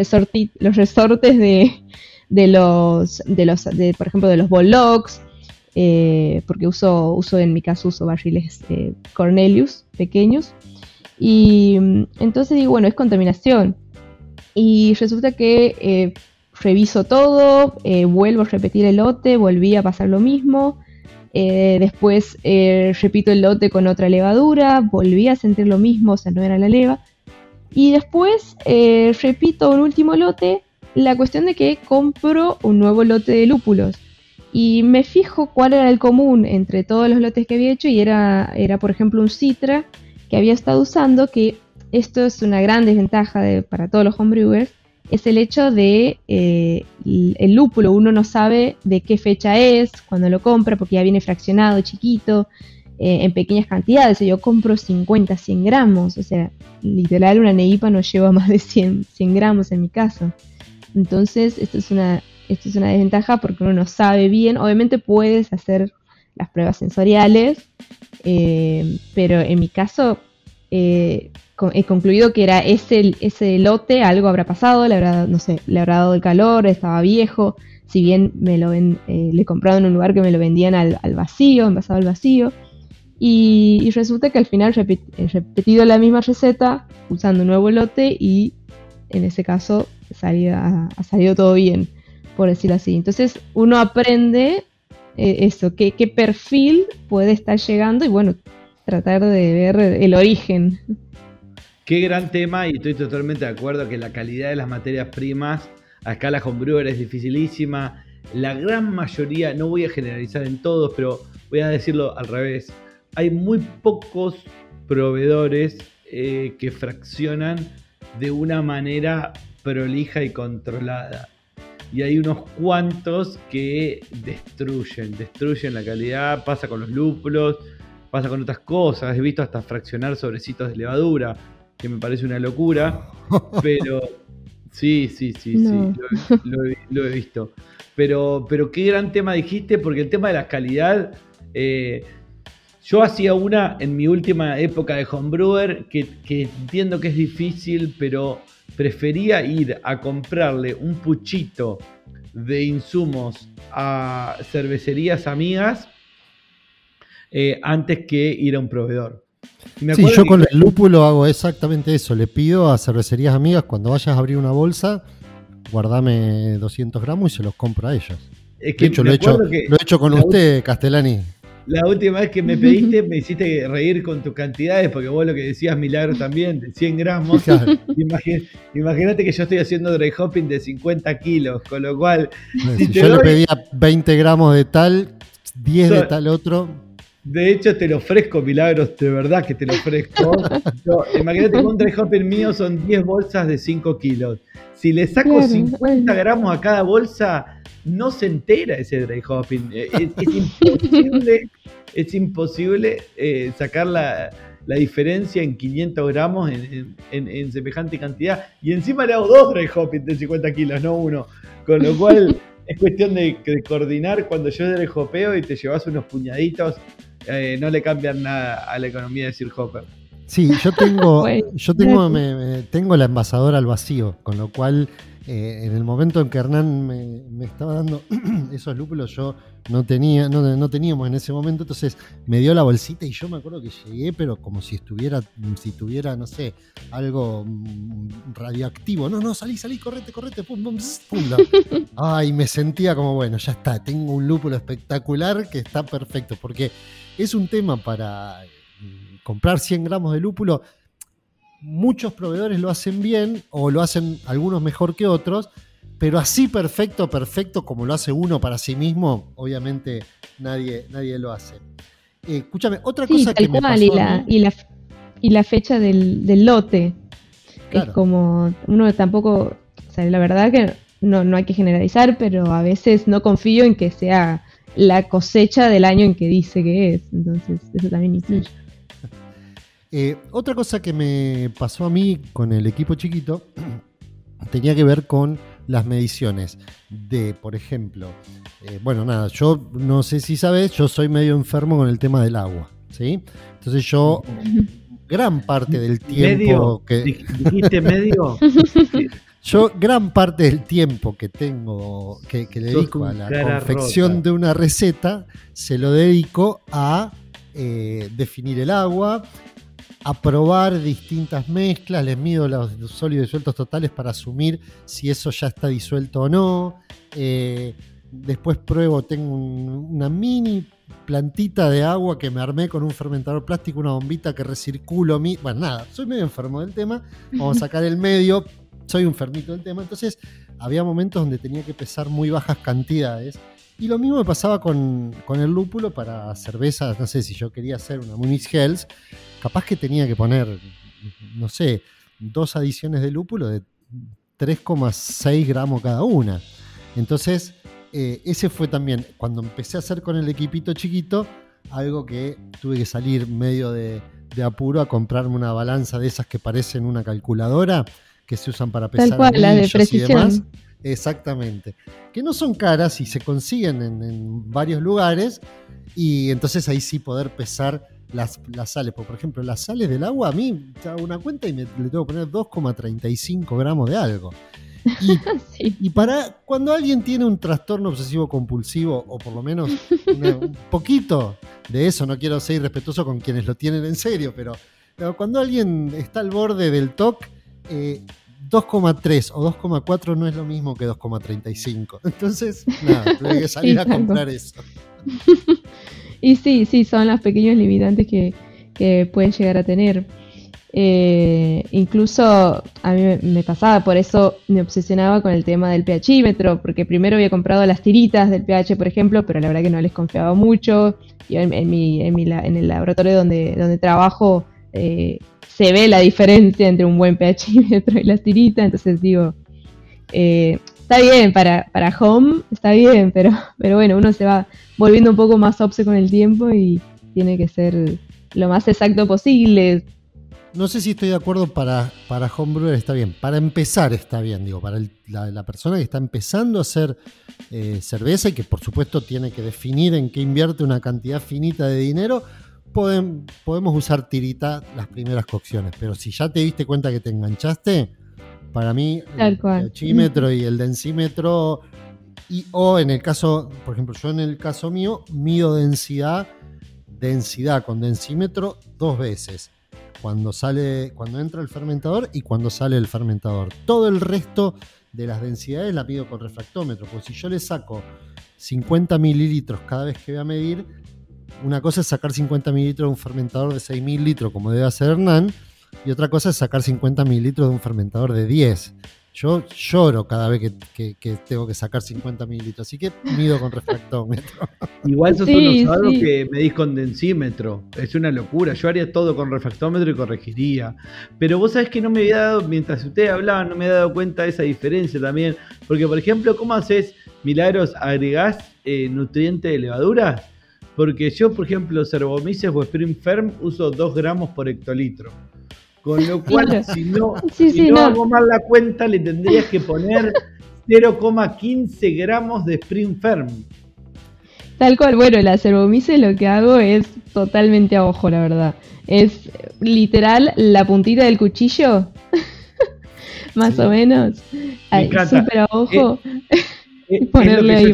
los resortes de, de los, de los de, por ejemplo, de los Bollocks, eh, porque uso, uso en mi caso uso barriles eh, Cornelius pequeños. Y mm, entonces digo, bueno, es contaminación. Y resulta que eh, reviso todo, vuelvo a repetir el lote, volví a pasar lo mismo. después repito el lote con otra levadura, volví a sentir lo mismo, o sea, no era la leva. Y después repito un último lote la cuestión de que compro un nuevo lote de lúpulos y me fijo cuál era el común entre todos los lotes que había hecho y era, era por ejemplo, un Citra que había estado usando, que esto es una gran desventaja para todos los homebrewers, es el hecho de eh, el lúpulo, uno no sabe de qué fecha es cuando lo compra porque ya viene fraccionado, chiquito, eh, en pequeñas cantidades. Yo compro 50, 100 gramos, o sea, literal una neipa no lleva más de 100, 100 gramos en mi caso. Entonces, esto es, una, esto es una desventaja porque uno no sabe bien. Obviamente puedes hacer las pruebas sensoriales, eh, pero en mi caso eh, he concluido que era ese, ese lote, algo habrá pasado, le habrá, no sé, le habrá dado el calor, estaba viejo, si bien me lo ven, le he comprado en un lugar que me lo vendían al, al vacío, envasado al vacío, y, resulta que al final he repetido la misma receta usando un nuevo lote y en ese caso ha, salido todo bien, por decirlo así. Entonces uno aprende eh, eso, qué, qué perfil puede estar llegando y bueno, tratar de ver el origen. Qué gran tema y estoy totalmente de acuerdo que la calidad de las materias primas a escala homebrewer es dificilísima. La gran mayoría, no voy a generalizar en todos, pero voy a decirlo al revés hay muy pocos proveedores eh, que fraccionan de una manera prolija y controlada. Y hay unos cuantos que destruyen, destruyen la calidad, pasa con los lúpulos, pasa con otras cosas. He visto hasta fraccionar sobrecitos de levadura, que me parece una locura, pero sí, sí, sí, sí, lo, he visto. Pero, pero qué gran tema dijiste, porque el tema de la calidad... Eh, yo hacía una en mi última época de homebrewer que, que entiendo que es difícil, pero prefería ir a comprarle un puchito de insumos a cervecerías amigas eh, antes que ir a un proveedor. Sí, yo con el lúpulo hago exactamente eso. Le pido a cervecerías amigas cuando vayas a abrir una bolsa, guardame 200 gramos y se los compro a ellas. Es que de hecho, lo he, hecho, lo he hecho con usted, Castellani. La última vez que me pediste me hiciste reír con tus cantidades, porque vos lo que decías, milagro también, de 100 gramos. Imagínate que yo estoy haciendo dry hopping de 50 kilos, con lo cual... Si, yo le pedía 20 gramos de tal, 10 de tal otro... De hecho, te lo ofrezco, Milagros, de verdad que te lo ofrezco. imagínate que un dry hopping mío son 10 bolsas de 5 kilos. Si le saco 50 gramos a cada bolsa, no se entera ese dry hopping. Eh, es, imposible, es imposible eh, sacar la, diferencia en 500 gramos en, semejante cantidad. Y encima le hago dos dry hopping de 50 kilos, no uno. Con lo cual es cuestión de, coordinar cuando yo dry hopeo y te llevas unos puñaditos. Eh, no le cambian nada a la economía de Sir Hopper. Sí, yo tengo, yo tengo, tengo la envasadora al vacío, con lo cual eh, en el momento en que Hernán me, estaba dando esos lúpulos, yo no tenía, no, teníamos en ese momento, entonces me dio la bolsita y yo me acuerdo que llegué, pero como si estuviera, si tuviera, no sé, algo mm, radioactivo. No, no, salí, salí, correte, correte, pum, pum, pum. Ay, me sentía como, bueno, ya está, tengo un lúpulo espectacular que está perfecto, porque es un tema para mm, comprar 100 gramos de lúpulo muchos proveedores lo hacen bien o lo hacen algunos mejor que otros, pero así perfecto, perfecto como lo hace uno para sí mismo, obviamente nadie, nadie lo hace. Eh, escúchame, otra cosa que me pasó y, la, y, la, fecha del, lote. Es como, uno tampoco, o sea, la verdad que no, no hay que generalizar, pero a veces no confío en que sea la cosecha del año en que dice que es. Entonces, eso también influye. Eh, otra cosa que me pasó a mí con el equipo chiquito tenía que ver con las mediciones de, por ejemplo, eh, bueno, nada, yo no sé si sabes, yo soy medio enfermo con el tema del agua, ¿sí? Entonces yo gran parte del tiempo que dijiste medio yo gran parte del tiempo que tengo que, dedico a la confección de una receta se lo dedico a eh, definir el agua a probar distintas mezclas, les mido los sólidos disueltos totales para asumir si eso ya está disuelto o no. Eh, después pruebo, tengo una mini plantita de agua que me armé con un fermentador plástico, una bombita que recirculo. Mi... Bueno, nada, soy medio enfermo del tema. Vamos a sacar el medio, soy un fermito del tema, entonces había momentos donde tenía que pesar muy bajas cantidades. Y lo mismo me pasaba con, el lúpulo para cervezas, no sé, si yo quería hacer una Munich Hells, capaz que tenía que poner, no sé, dos adiciones de lúpulo de 3,6 gramos cada una. Entonces, eh, ese fue también, cuando empecé a hacer con el equipito chiquito, algo que tuve que salir medio de, apuro a comprarme una balanza de esas que parecen una calculadora, que se usan para pesar Tal la de precisión. Exactamente. Que no son caras y se consiguen en, varios lugares. Y entonces ahí sí poder pesar las, las sales. por ejemplo, las sales del agua, a mí hago una cuenta y me, le tengo que poner 2,35 gramos de algo. Y, para cuando alguien tiene un trastorno obsesivo compulsivo, o por lo menos un poquito de eso, no quiero ser irrespetuoso con quienes lo tienen en serio, pero, cuando alguien está al borde del TOC, 2,3 eh, o 2,4 no es lo mismo que 2,35. Entonces, nada, tuve que salir a comprar eso. y sí, sí, son los pequeños limitantes que, que pueden llegar a tener. Eh, incluso a mí me pasaba, por eso me obsesionaba con el tema del pHímetro, porque primero había comprado las tiritas del pH, por ejemplo, pero la verdad que no les confiaba mucho. y en, en, el laboratorio donde, donde trabajo eh, se ve la diferencia entre un buen pHímetro y las tiritas, entonces digo, eh, está bien para, para home, está bien, pero, pero bueno, uno se va volviendo un poco más obse con el tiempo y tiene que ser lo más exacto posible no sé si estoy de acuerdo para, para homebrewer está bien. Para empezar está bien, digo, para la, persona que está empezando a hacer eh, cerveza y que por supuesto tiene que definir en qué invierte una cantidad finita de dinero, podemos usar tirita las primeras cocciones. Pero si ya te diste cuenta que te enganchaste, para mí el ochímetro y el densímetro, y, o en el caso, por ejemplo, yo en el caso mío, mido densidad, densidad con densímetro dos veces cuando sale, cuando entra el fermentador y cuando sale el fermentador. Todo el resto de las densidades la pido con refractómetro, porque si yo le saco 50 mililitros cada vez que voy a medir, una cosa es sacar 50 mililitros de un fermentador de 6.000 litros, como debe hacer Hernán, y otra cosa es sacar 50 mililitros de un fermentador de 10. Yo lloro cada vez que, tengo que sacar 50 mililitros, así que mido con refractómetro. Igual eso es algo que medís con densímetro. Es una locura. Yo haría todo con refractómetro y corregiría. Pero vos sabés que no me había dado, mientras ustedes hablaban, no me había dado cuenta de esa diferencia también. Porque, por ejemplo, ¿cómo haces milagros? ¿Agregás eh, nutriente de levadura? Porque yo, por ejemplo, Cervomices o Spring Firm uso 2 gramos por hectolitro. Con lo cual, si no, no, hago mal la cuenta, le tendrías que poner 0,15 gramos de Spring Firm. Tal cual, bueno, la cervomice lo que hago es totalmente a ojo, la verdad. Es literal la puntita del cuchillo, más o menos. Súper a ojo. ponerle ahí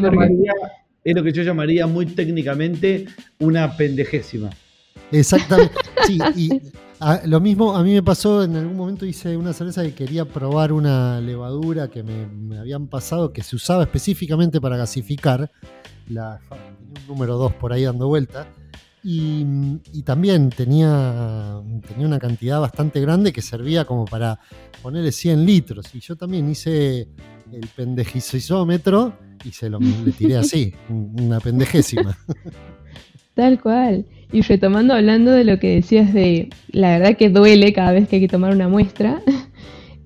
es lo que yo llamaría muy técnicamente una pendejésima. Exactamente. Sí, y lo mismo a mí me pasó, en algún momento hice una cerveza que quería probar una levadura que me, habían pasado, que se usaba específicamente para gasificar. La, un número 2 por ahí dando vuelta. Y, también tenía, tenía una cantidad bastante grande que servía como para ponerle 100 litros. Y yo también hice el pendejizómetro y se lo le tiré así, una pendejésima. Tal cual. Y retomando hablando de lo que decías de la verdad que duele cada vez que hay que tomar una muestra.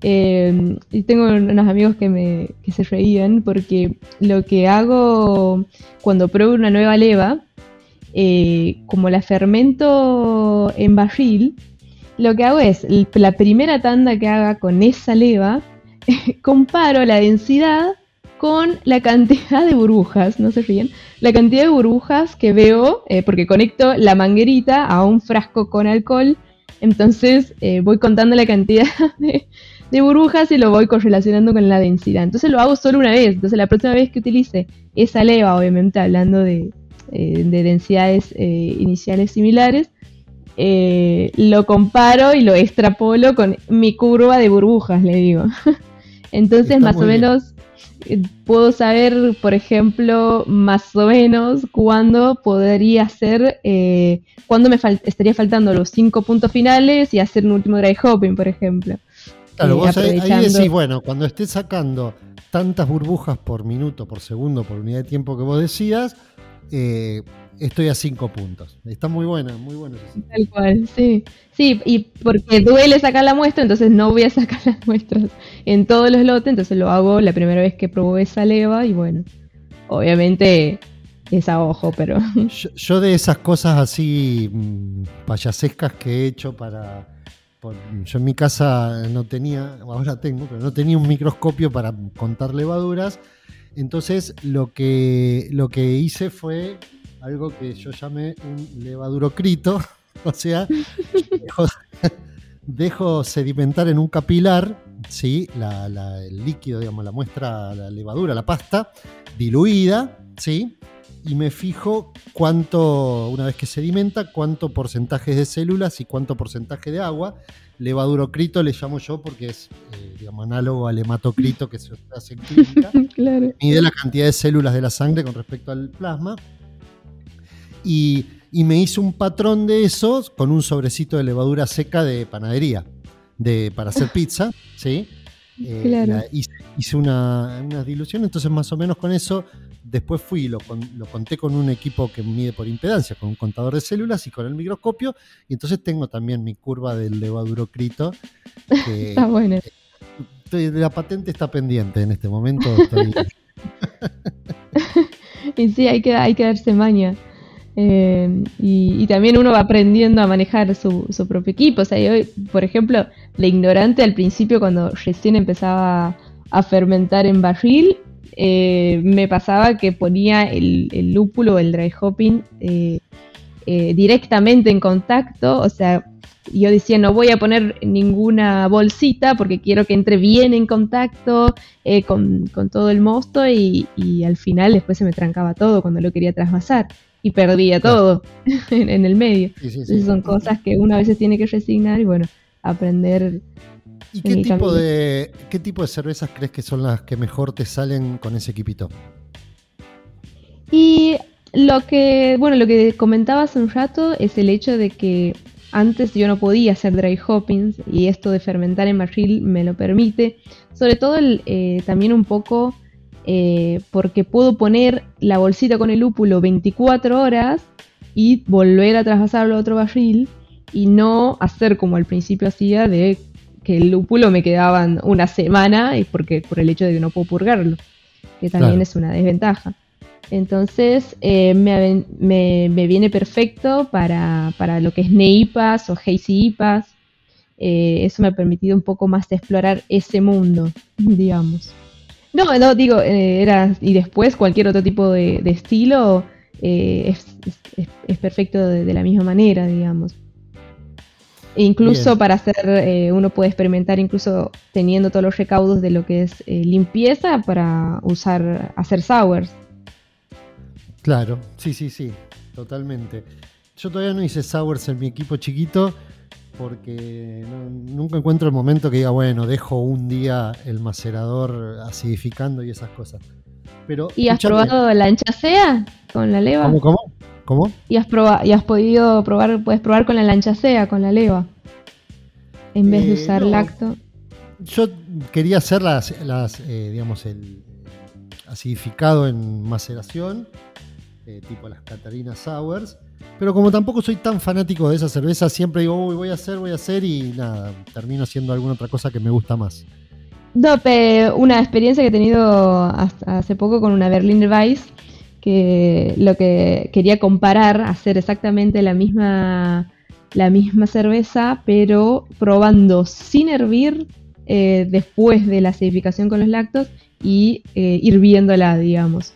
Eh, y tengo unos amigos que, me, que se reían porque lo que hago cuando pruebo una nueva leva, eh, como la fermento en barril, lo que hago es la primera tanda que haga con esa leva, comparo la densidad con la cantidad de burbujas, no se ríen, la cantidad de burbujas que veo, eh, porque conecto la manguerita a un frasco con alcohol, entonces eh, voy contando la cantidad de, burbujas y lo voy correlacionando con la densidad. Entonces lo hago solo una vez, entonces la próxima vez que utilice esa leva, obviamente hablando de, eh, de densidades iniciales similares, lo comparo y lo extrapolo con mi curva de burbujas, le digo. Entonces, más o menos, puedo saber, por ejemplo, más o menos cuándo podría ser, eh, cuándo me estaría faltando los cinco puntos finales y hacer un último dry hopping, por ejemplo. Claro, vos ahí, decís, bueno, cuando estés sacando tantas burbujas por minuto, por segundo, por unidad de tiempo que vos decidas, eh, estoy a cinco puntos. Está muy buena, muy buena. Tal cual, sí. Sí, y porque duele sacar la muestra, entonces no voy a sacar las muestras en todos los lotes, entonces lo hago la primera vez que probé esa leva y bueno, obviamente es a ojo, pero... Yo, de esas cosas así mm, payasescas que he hecho para... yo en mi casa no tenía, ahora tengo, pero no tenía un microscopio para contar levaduras. Entonces lo que, lo que hice fue algo que yo llamé un levadurocrito, o sea, dejo, sedimentar en un capilar ¿sí? el líquido, digamos, la muestra, la levadura, la pasta, diluida, ¿sí? y me fijo cuánto, una vez que sedimenta, cuánto porcentaje de células y cuánto porcentaje de agua. Levadurocrito le llamo yo porque es, eh, digamos, análogo al hematocrito que se hace en química. claro. Mide la cantidad de células de la sangre con respecto al plasma y, me hice un patrón de esos con un sobrecito de levadura seca de panadería de, para hacer pizza, ¿sí? Eh, hice, una, dilución, entonces más o menos con eso, después fui y lo, lo, conté con un equipo que mide por impedancia, con un contador de células y con el microscopio, y entonces tengo también mi curva del levadurocrito. está bueno. la patente está pendiente en este momento. y sí, hay que, hay que darse maña. Eh, y, también uno va aprendiendo a manejar su, propio equipo. O sea, yo, por ejemplo, la ignorante al principio, cuando recién empezaba a fermentar en barril, eh, me pasaba que ponía el, lúpulo, el dry hopping, eh, directamente en contacto. O sea, yo decía, no voy a poner ninguna bolsita porque quiero que entre bien en contacto con, todo el mosto y al final después se me trancaba todo cuando lo quería trasvasar y perdía todo en, el medio. son cosas que uno a veces tiene que resignar y bueno, aprender. ¿Y qué tipo, de, qué tipo de cervezas crees que son las que mejor te salen con ese equipito? Y lo que, bueno, lo que comentaba hace un rato es el hecho de que antes yo no podía hacer dry hoppings y esto de fermentar en barril me lo permite. Sobre todo eh, también un poco eh, porque puedo poner la bolsita con el lúpulo 24 horas y volver a traspasarlo a otro barril y no hacer como al principio hacía de que el lúpulo me quedaban una semana y porque por el hecho de que no puedo purgarlo, que también es una desventaja. Entonces eh, me, viene perfecto para, lo que es NEIPAS o Hazy IPAs. Eh, eso me ha permitido un poco más de explorar ese mundo, digamos. No, no, digo, eh, era. Y después cualquier otro tipo de, estilo eh, es, perfecto de, la misma manera, digamos. E incluso para hacer, eh, uno puede experimentar incluso teniendo todos los recaudos de lo que es limpieza para usar, hacer sours. Claro, sí, sí, sí, totalmente. Yo todavía no hice sours en mi equipo chiquito porque nunca encuentro el momento que diga, bueno, dejo un día el macerador acidificando y esas cosas. Pero, ¿Y has probado la lanchacea con la leva? ¿Cómo, cómo? ¿Cómo? ¿Y has, y has podido probar, puedes probar con la lanchacea, con la leva? En vez de eh, usar lacto. Yo quería hacer las, las eh, digamos, el acidificado en maceración, eh, tipo las Catarina Sours pero como tampoco soy tan fanático de esa cerveza, siempre digo, uy, voy a hacer, voy a hacer y nada, termino haciendo alguna otra cosa que me gusta más. No, una experiencia que he tenido hace poco con una Berliner Weiss, que lo que quería comparar, hacer exactamente la misma, la misma cerveza, pero probando sin hervir eh, después de la acidificación con los lactos y eh, hirviéndola, digamos.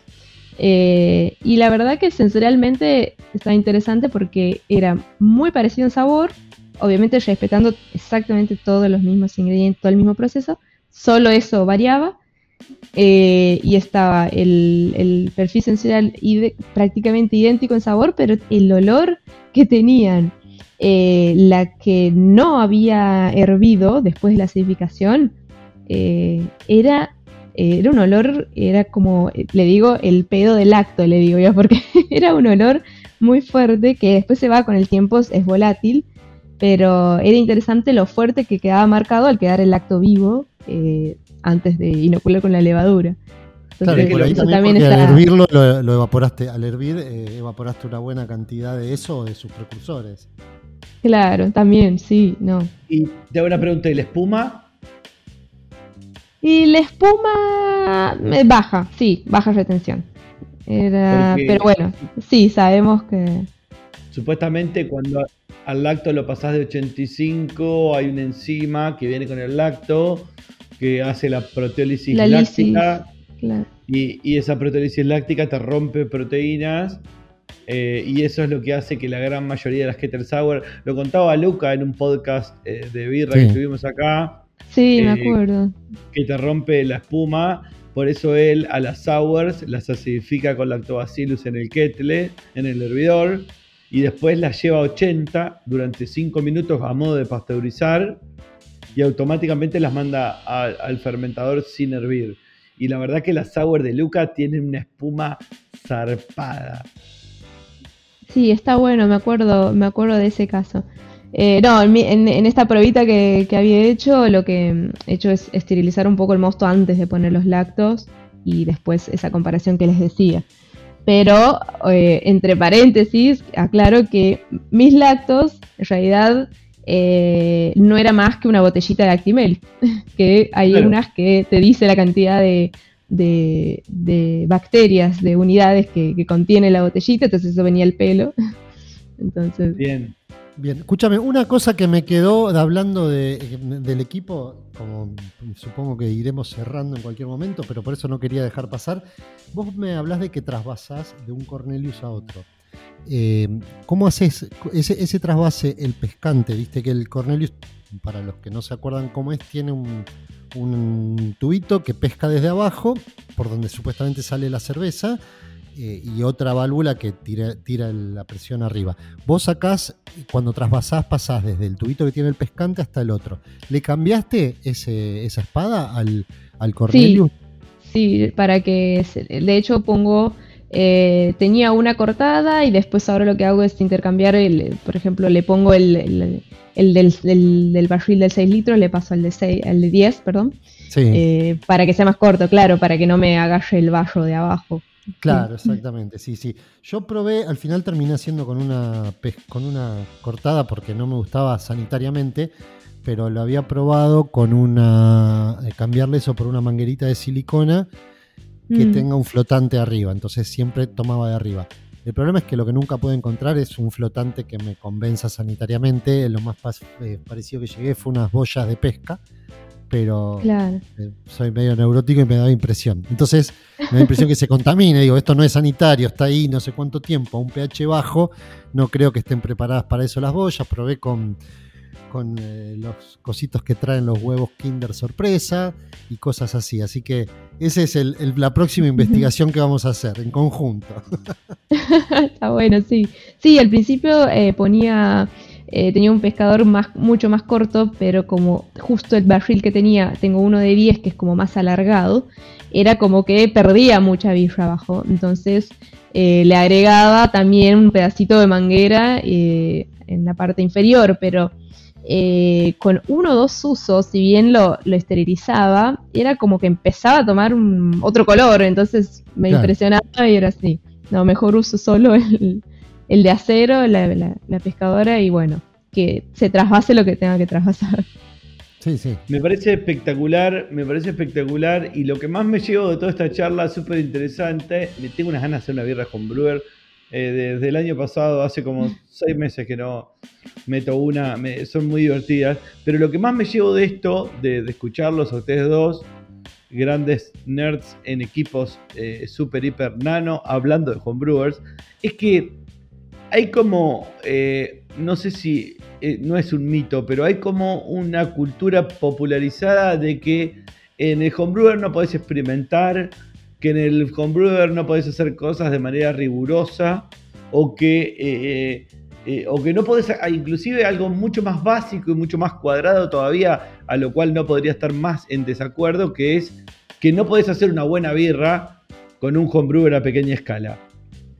Eh, y la verdad que sensorialmente está interesante porque era muy parecido en sabor, obviamente respetando exactamente todos los mismos ingredientes, todo el mismo proceso, solo eso variaba. Eh, y estaba el, perfil sensorial prácticamente idéntico en sabor, pero el olor que tenían eh, la que no había hervido después de la acidificación era era un olor, era como, le digo, el pedo del acto, le digo yo, porque era un olor muy fuerte que después se va con el tiempo, es volátil, pero era interesante lo fuerte que quedaba marcado al quedar el lacto vivo eh, antes de inocular con la levadura. claro, por ahí también, al hervirlo lo, evaporaste, al hervir eh, evaporaste una buena cantidad de eso o de sus precursores. Claro, también, sí, no. Y te hago una pregunta, ¿y la espuma? Y la espuma eh, baja, sí, baja retención. pero bueno, sí, sabemos que... Supuestamente cuando al lacto lo pasás de 85, hay una enzima que viene con el lacto que hace la proteólisis láctica. Y, esa proteólisis láctica te rompe proteínas eh, y eso es lo que hace que la gran mayoría de las Keter Sour, lo contaba Luca en un podcast eh, de birra que tuvimos acá. Sí, me eh, acuerdo. Que te rompe la espuma. Por eso él a las sours las acidifica con lactobacillus en el kettle, en el hervidor y después la lleva a 80 durante 5 minutos a modo de pasteurizar y automáticamente las manda al fermentador sin hervir. Y la verdad que la sour de Luca tiene una espuma zarpada. Sí, está bueno, me acuerdo, me acuerdo de ese caso. Eh, no, en, esta pruebita que, que, había hecho, lo que he hecho es esterilizar un poco el mosto antes de poner los lactos y después esa comparación que les decía. Pero, eh, entre paréntesis, aclaro que mis lactos, en realidad, eh, no era más que una botellita de Actimel. que hay unas que te dice la cantidad de, bacterias, de unidades que, que, contiene la botellita, entonces eso venía el pelo. entonces. Bien. Bien, escúchame, una cosa que me quedó hablando del equipo, como supongo que iremos cerrando en cualquier momento, pero por eso no quería dejar pasar. Vos me hablas de que trasvasás de un Cornelius a otro. Eh, ¿Cómo haces ese, ese, trasvase, el pescante? Viste que el Cornelius, para los que no se acuerdan cómo es, tiene un, un tubito que pesca desde abajo, por donde supuestamente sale la cerveza eh, y otra válvula que tira, tira, la presión arriba. Vos sacás, cuando trasvasás, pasás desde el tubito que tiene el pescante hasta el otro. ¿Le cambiaste ese, esa espada al, al Cornelius? Sí, para que, de hecho pongo, eh, tenía una cortada y después ahora lo que hago es intercambiar, el, por ejemplo, le pongo el, el, del, del, barril del 6 litros, le paso al de, 6, al de 10, perdón. Eh, para que sea más corto, claro, para que no me agarre el barro de abajo. Claro, exactamente, sí, sí. Yo probé, al final terminé haciendo con una, con una cortada porque no me gustaba sanitariamente, pero lo había probado con una, eh, cambiarle eso por una manguerita de silicona que mm. tenga un flotante arriba, entonces siempre tomaba de arriba. El problema es que lo que nunca puedo encontrar es un flotante que me convenza sanitariamente. Lo más eh, parecido que llegué fue unas boyas de pesca pero eh, soy medio neurótico y me da impresión. Entonces, me da impresión que se contamine. Digo, esto no es sanitario, está ahí no sé cuánto tiempo, a un pH bajo. No creo que estén preparadas para eso las boyas. Probé con, con eh, los cositos que traen los huevos Kinder Sorpresa y cosas así. Así que esa es la próxima investigación que vamos a hacer en conjunto. está bueno, sí. Sí, al principio eh, ponía eh, tenía un pescador más, mucho más corto, pero como justo el barril que tenía, tengo uno de 10 que es como más alargado, era como que perdía mucha birra abajo. Entonces eh, le agregaba también un pedacito de manguera eh, en la parte inferior, pero con uno o dos usos, si bien lo, esterilizaba, era como que empezaba a tomar otro color, entonces me impresionaba y era así. No, mejor uso solo el, el de acero, la, pescadora y bueno, que se trasvase lo que tenga que trasvasar. Sí, sí. Me parece espectacular, me parece espectacular y lo que más me llevo de toda esta charla súper interesante, me tengo unas ganas de hacer una birra con Brewer. Eh, desde el año pasado, hace como seis meses que no meto una, son muy divertidas. Pero lo que más me llevo de esto, de, escucharlos a ustedes dos, grandes nerds en equipos eh, super, hiper, nano, hablando de homebrewers, es que hay como, eh, no sé si eh, no es un mito, pero hay como una cultura popularizada de que en el homebrewer no podés experimentar, que en el homebrewer no podés hacer cosas de manera rigurosa, o que, eh, o que no podés, ah, inclusive algo mucho más básico y mucho más cuadrado todavía, a lo cual no podría estar más en desacuerdo, que es que no podés hacer una buena birra con un homebrewer a pequeña escala.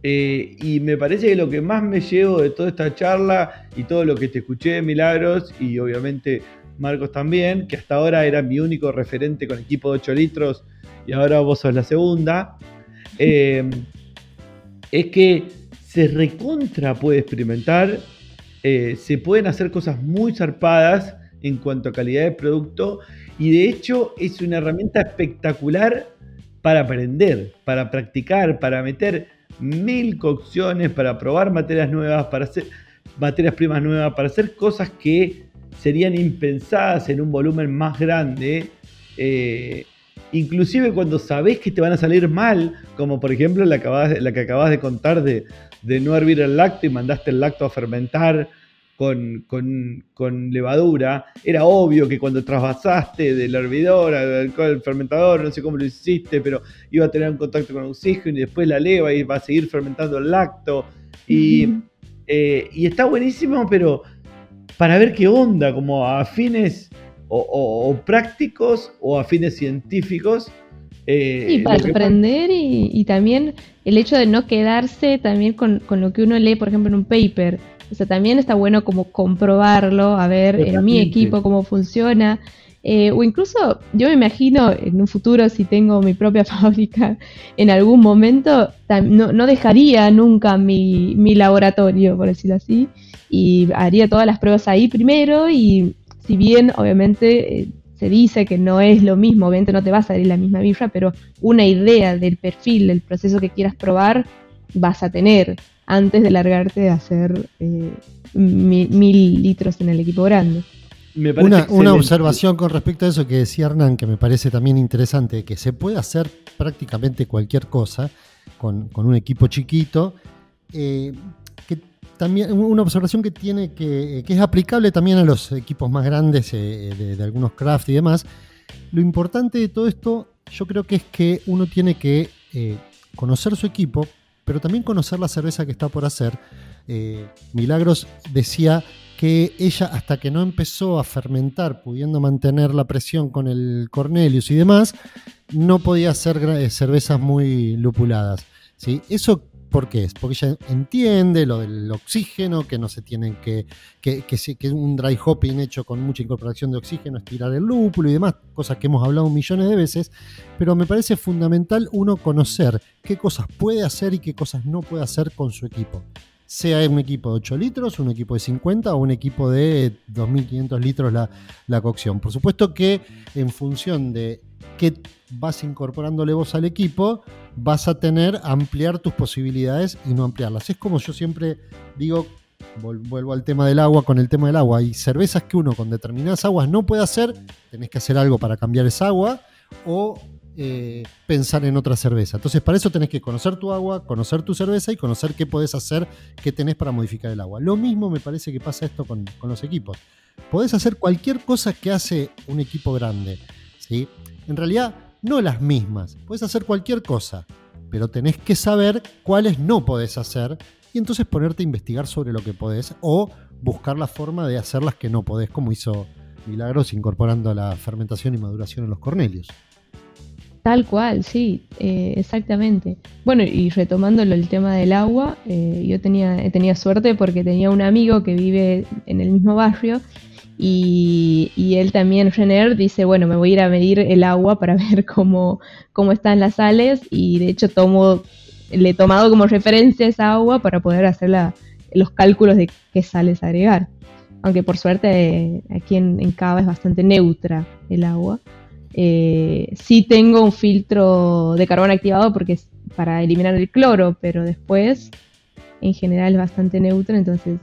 Eh, y me parece que lo que más me llevo de toda esta charla y todo lo que te escuché de Milagros, y obviamente Marcos también, que hasta ahora era mi único referente con equipo de 8 litros y ahora vos sos la segunda, eh, es que se recontra puede experimentar, eh, se pueden hacer cosas muy zarpadas en cuanto a calidad de producto y de hecho es una herramienta espectacular para aprender, para practicar, para meter mil cocciones, para probar materias nuevas, para hacer materias primas nuevas, para hacer cosas que serían impensadas en un volumen más grande. Eh, inclusive cuando sabes que te van a salir mal, como por ejemplo la, que acabas de contar de, de no hervir el lacto y mandaste el lacto a fermentar con, levadura, era obvio que cuando trasvasaste del hervidor al, fermentador, no sé cómo lo hiciste, pero iba a tener un contacto con oxígeno y después la leva y va a seguir fermentando el lacto. Y, eh, está buenísimo, pero para ver qué onda, como a fines o, prácticos o a fines científicos. Eh, sí, para aprender y, también el hecho de no quedarse también con, con, lo que uno lee, por ejemplo, en un paper. O sea, también está bueno como comprobarlo, a ver en mi equipo cómo funciona. Eh, o incluso yo me imagino en un futuro, si tengo mi propia fábrica, en algún momento no, dejaría nunca mi, laboratorio, por decirlo así, y haría todas las pruebas ahí primero y si bien obviamente eh, se dice que no es lo mismo, obviamente no te va a salir la misma birra, pero una idea del perfil, del proceso que quieras probar, vas a tener antes de largarte a hacer eh, mil, litros en el equipo grande. Una, observación con respecto a eso que decía Hernán, que me parece también interesante, que se puede hacer prácticamente cualquier cosa con, un equipo chiquito. Eh, que también una observación que tiene que, es aplicable también a los equipos más grandes eh, de, algunos craft y demás. Lo importante de todo esto, yo creo que es que uno tiene que conocer su equipo, pero también conocer la cerveza que está por hacer. Eh, Milagros decía que ella hasta que no empezó a fermentar, pudiendo mantener la presión con el Cornelius y demás, no podía hacer eh, cervezas muy lupuladas. ¿sí? Eso ¿Por qué? Porque ella entiende lo del oxígeno, que no se tienen que, que, que, un dry hopping hecho con mucha incorporación de oxígeno es tirar el lúpulo y demás, cosas que hemos hablado millones de veces, pero me parece fundamental uno conocer qué cosas puede hacer y qué cosas no puede hacer con su equipo. Sea un equipo de 8 litros, un equipo de 50 o un equipo de 2500 litros la, la cocción. Por supuesto que en función de qué vas incorporándole vos al equipo, vas a tener ampliar tus posibilidades y no ampliarlas. Es como yo siempre digo, vuelvo al tema del agua con el tema del agua. Hay cervezas que uno con determinadas aguas no puede hacer, tenés que hacer algo para cambiar esa agua o eh, pensar en otra cerveza. Entonces, para eso tenés que conocer tu agua, conocer tu cerveza y conocer qué podés hacer, qué tenés para modificar el agua. Lo mismo me parece que pasa esto con, los equipos. Podés hacer cualquier cosa que hace un equipo grande. ¿sí? En realidad, no las mismas. Puedes hacer cualquier cosa, pero tenés que saber cuáles no podés hacer y entonces ponerte a investigar sobre lo que podés o buscar la forma de hacer las que no podés, como hizo Milagros incorporando la fermentación y maduración en los cornelios. Tal cual, sí, eh, exactamente. Bueno, y retomándolo el tema del agua, eh, yo tenía, tenía suerte porque tenía un amigo que vive en el mismo barrio y, él también, Renner, dice, bueno, me voy a ir a medir el agua para ver cómo, cómo están las sales y de hecho tomo, le he tomado como referencia esa agua para poder hacer los cálculos de qué sales agregar. Aunque por suerte aquí en, Cava es bastante neutra el agua. Eh, sí tengo un filtro de carbón activado porque es para eliminar el cloro, pero después en general es bastante neutra, entonces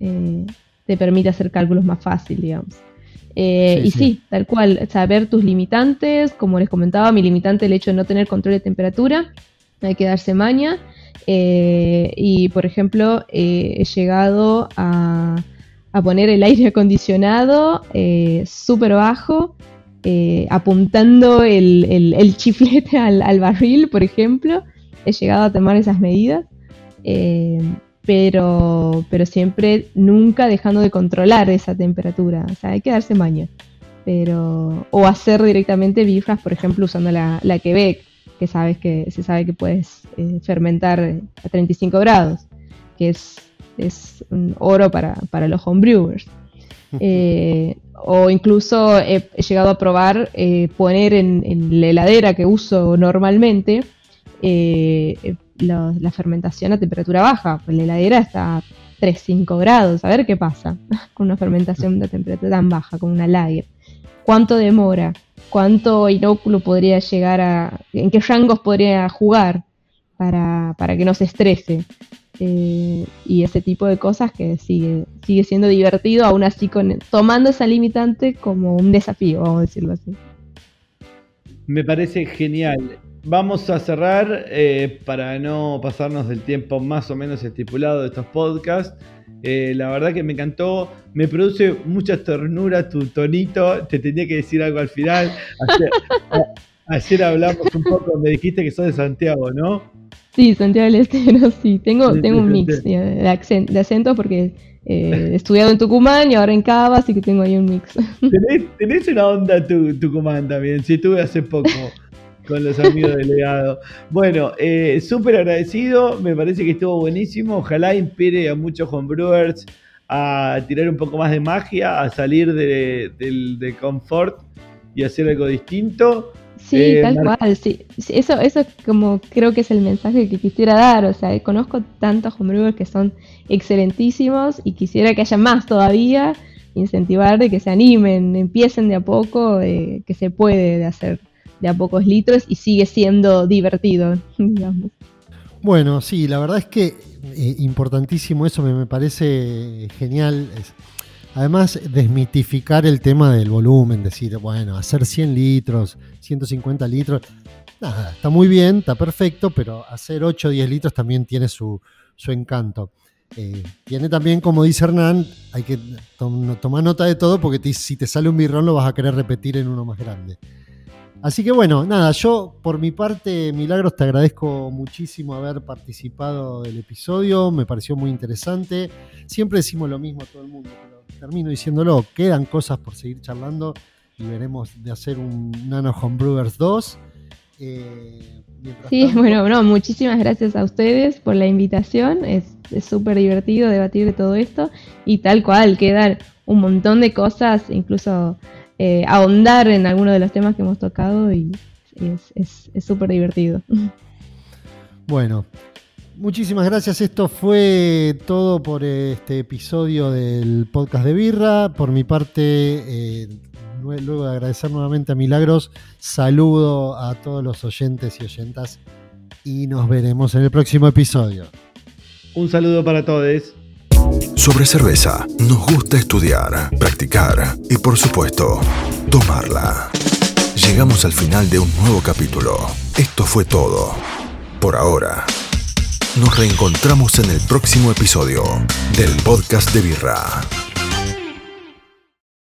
eh, te permite hacer cálculos más fácil, digamos. Eh, y sí. tal cual, saber tus limitantes, como les comentaba, mi limitante el hecho de no tener control de temperatura, hay que darse maña. Eh, y por ejemplo, eh, he llegado a, poner el aire acondicionado súper bajo, apuntando el, chiflete al, al, barril, por ejemplo. He llegado a tomar esas medidas pero, pero siempre nunca dejando de controlar esa temperatura. O sea, hay que darse maña. Pero, o hacer directamente bifras, por ejemplo, usando la, la Quebec, que sabes que se sabe que puedes eh, fermentar a 35 grados, que es, es un oro para, para los homebrewers. Eh, o incluso he, llegado a probar eh, poner en, la heladera que uso normalmente la, fermentación a temperatura baja. Pues la heladera está a 3-5 grados. A ver qué pasa con una fermentación de temperatura tan baja, con una lager. ¿Cuánto demora? ¿Cuánto inóculo podría llegar a... ¿En qué rangos podría jugar para, que no se estrese? Eh, y ese tipo de cosas que sigue, sigue siendo divertido, aún así con, tomando esa limitante como un desafío, vamos a decirlo así. Me parece genial. Vamos a cerrar eh, para no pasarnos del tiempo más o menos estipulado de estos podcasts. Eh, la verdad que me encantó. Me produce mucha ternura tu tonito. Te tenía que decir algo al final. Ayer, hablamos un poco, me dijiste que sos de Santiago, ¿no? Sí, Santiago del Estero, sí. Tengo, tengo un mix de, acentos porque eh, he estudiado en Tucumán y ahora en Cava, así que tengo ahí un mix. Tenés, una onda tu, Tucumán también, sí, tuve hace poco con los amigos del legado. Bueno, eh, súper agradecido, me parece que estuvo buenísimo. Ojalá inspire a muchos homebrewers a tirar un poco más de magia, a salir de, del confort y hacer algo distinto. Sí, eh, tal cual, sí. Eso, eso como creo que es el mensaje que quisiera dar. O sea, conozco tantos homebrewers que son excelentísimos y quisiera que haya más todavía, incentivar de que se animen, empiecen de a poco, eh, que se puede de hacer de a pocos litros y sigue siendo divertido, digamos. Bueno, sí, la verdad es que eh, importantísimo eso, me, parece genial. además, desmitificar el tema del volumen, decir, bueno, hacer 100 litros, 150 litros, nada, está muy bien, está perfecto, pero hacer 8 o 10 litros también tiene su, encanto. Eh, tiene también, como dice Hernán, hay que tomar nota de todo porque si te sale un birrón lo vas a querer repetir en uno más grande. Así que bueno, nada, yo por mi parte, Milagros, te agradezco muchísimo haber participado del episodio, me pareció muy interesante. Siempre decimos lo mismo a todo el mundo, pero termino diciéndolo, quedan cosas por seguir charlando y veremos de hacer un Nano Homebrewers 2. Eh, sí, bueno, no, muchísimas gracias a ustedes por la invitación, es súper divertido debatir de todo esto y tal cual, quedan un montón de cosas, incluso eh, ahondar en alguno de los temas que hemos tocado y es súper divertido. Bueno, muchísimas gracias. Esto fue todo por este episodio del podcast de Birra. Por mi parte, eh, luego de agradecer nuevamente a Milagros, saludo a todos los oyentes y oyentas y nos veremos en el próximo episodio. Un saludo para todos. Sobre cerveza, nos gusta estudiar, practicar y por supuesto, tomarla. Llegamos al final de un nuevo capítulo. Esto fue todo. Por ahora. Nos reencontramos en el próximo episodio del podcast de Birra.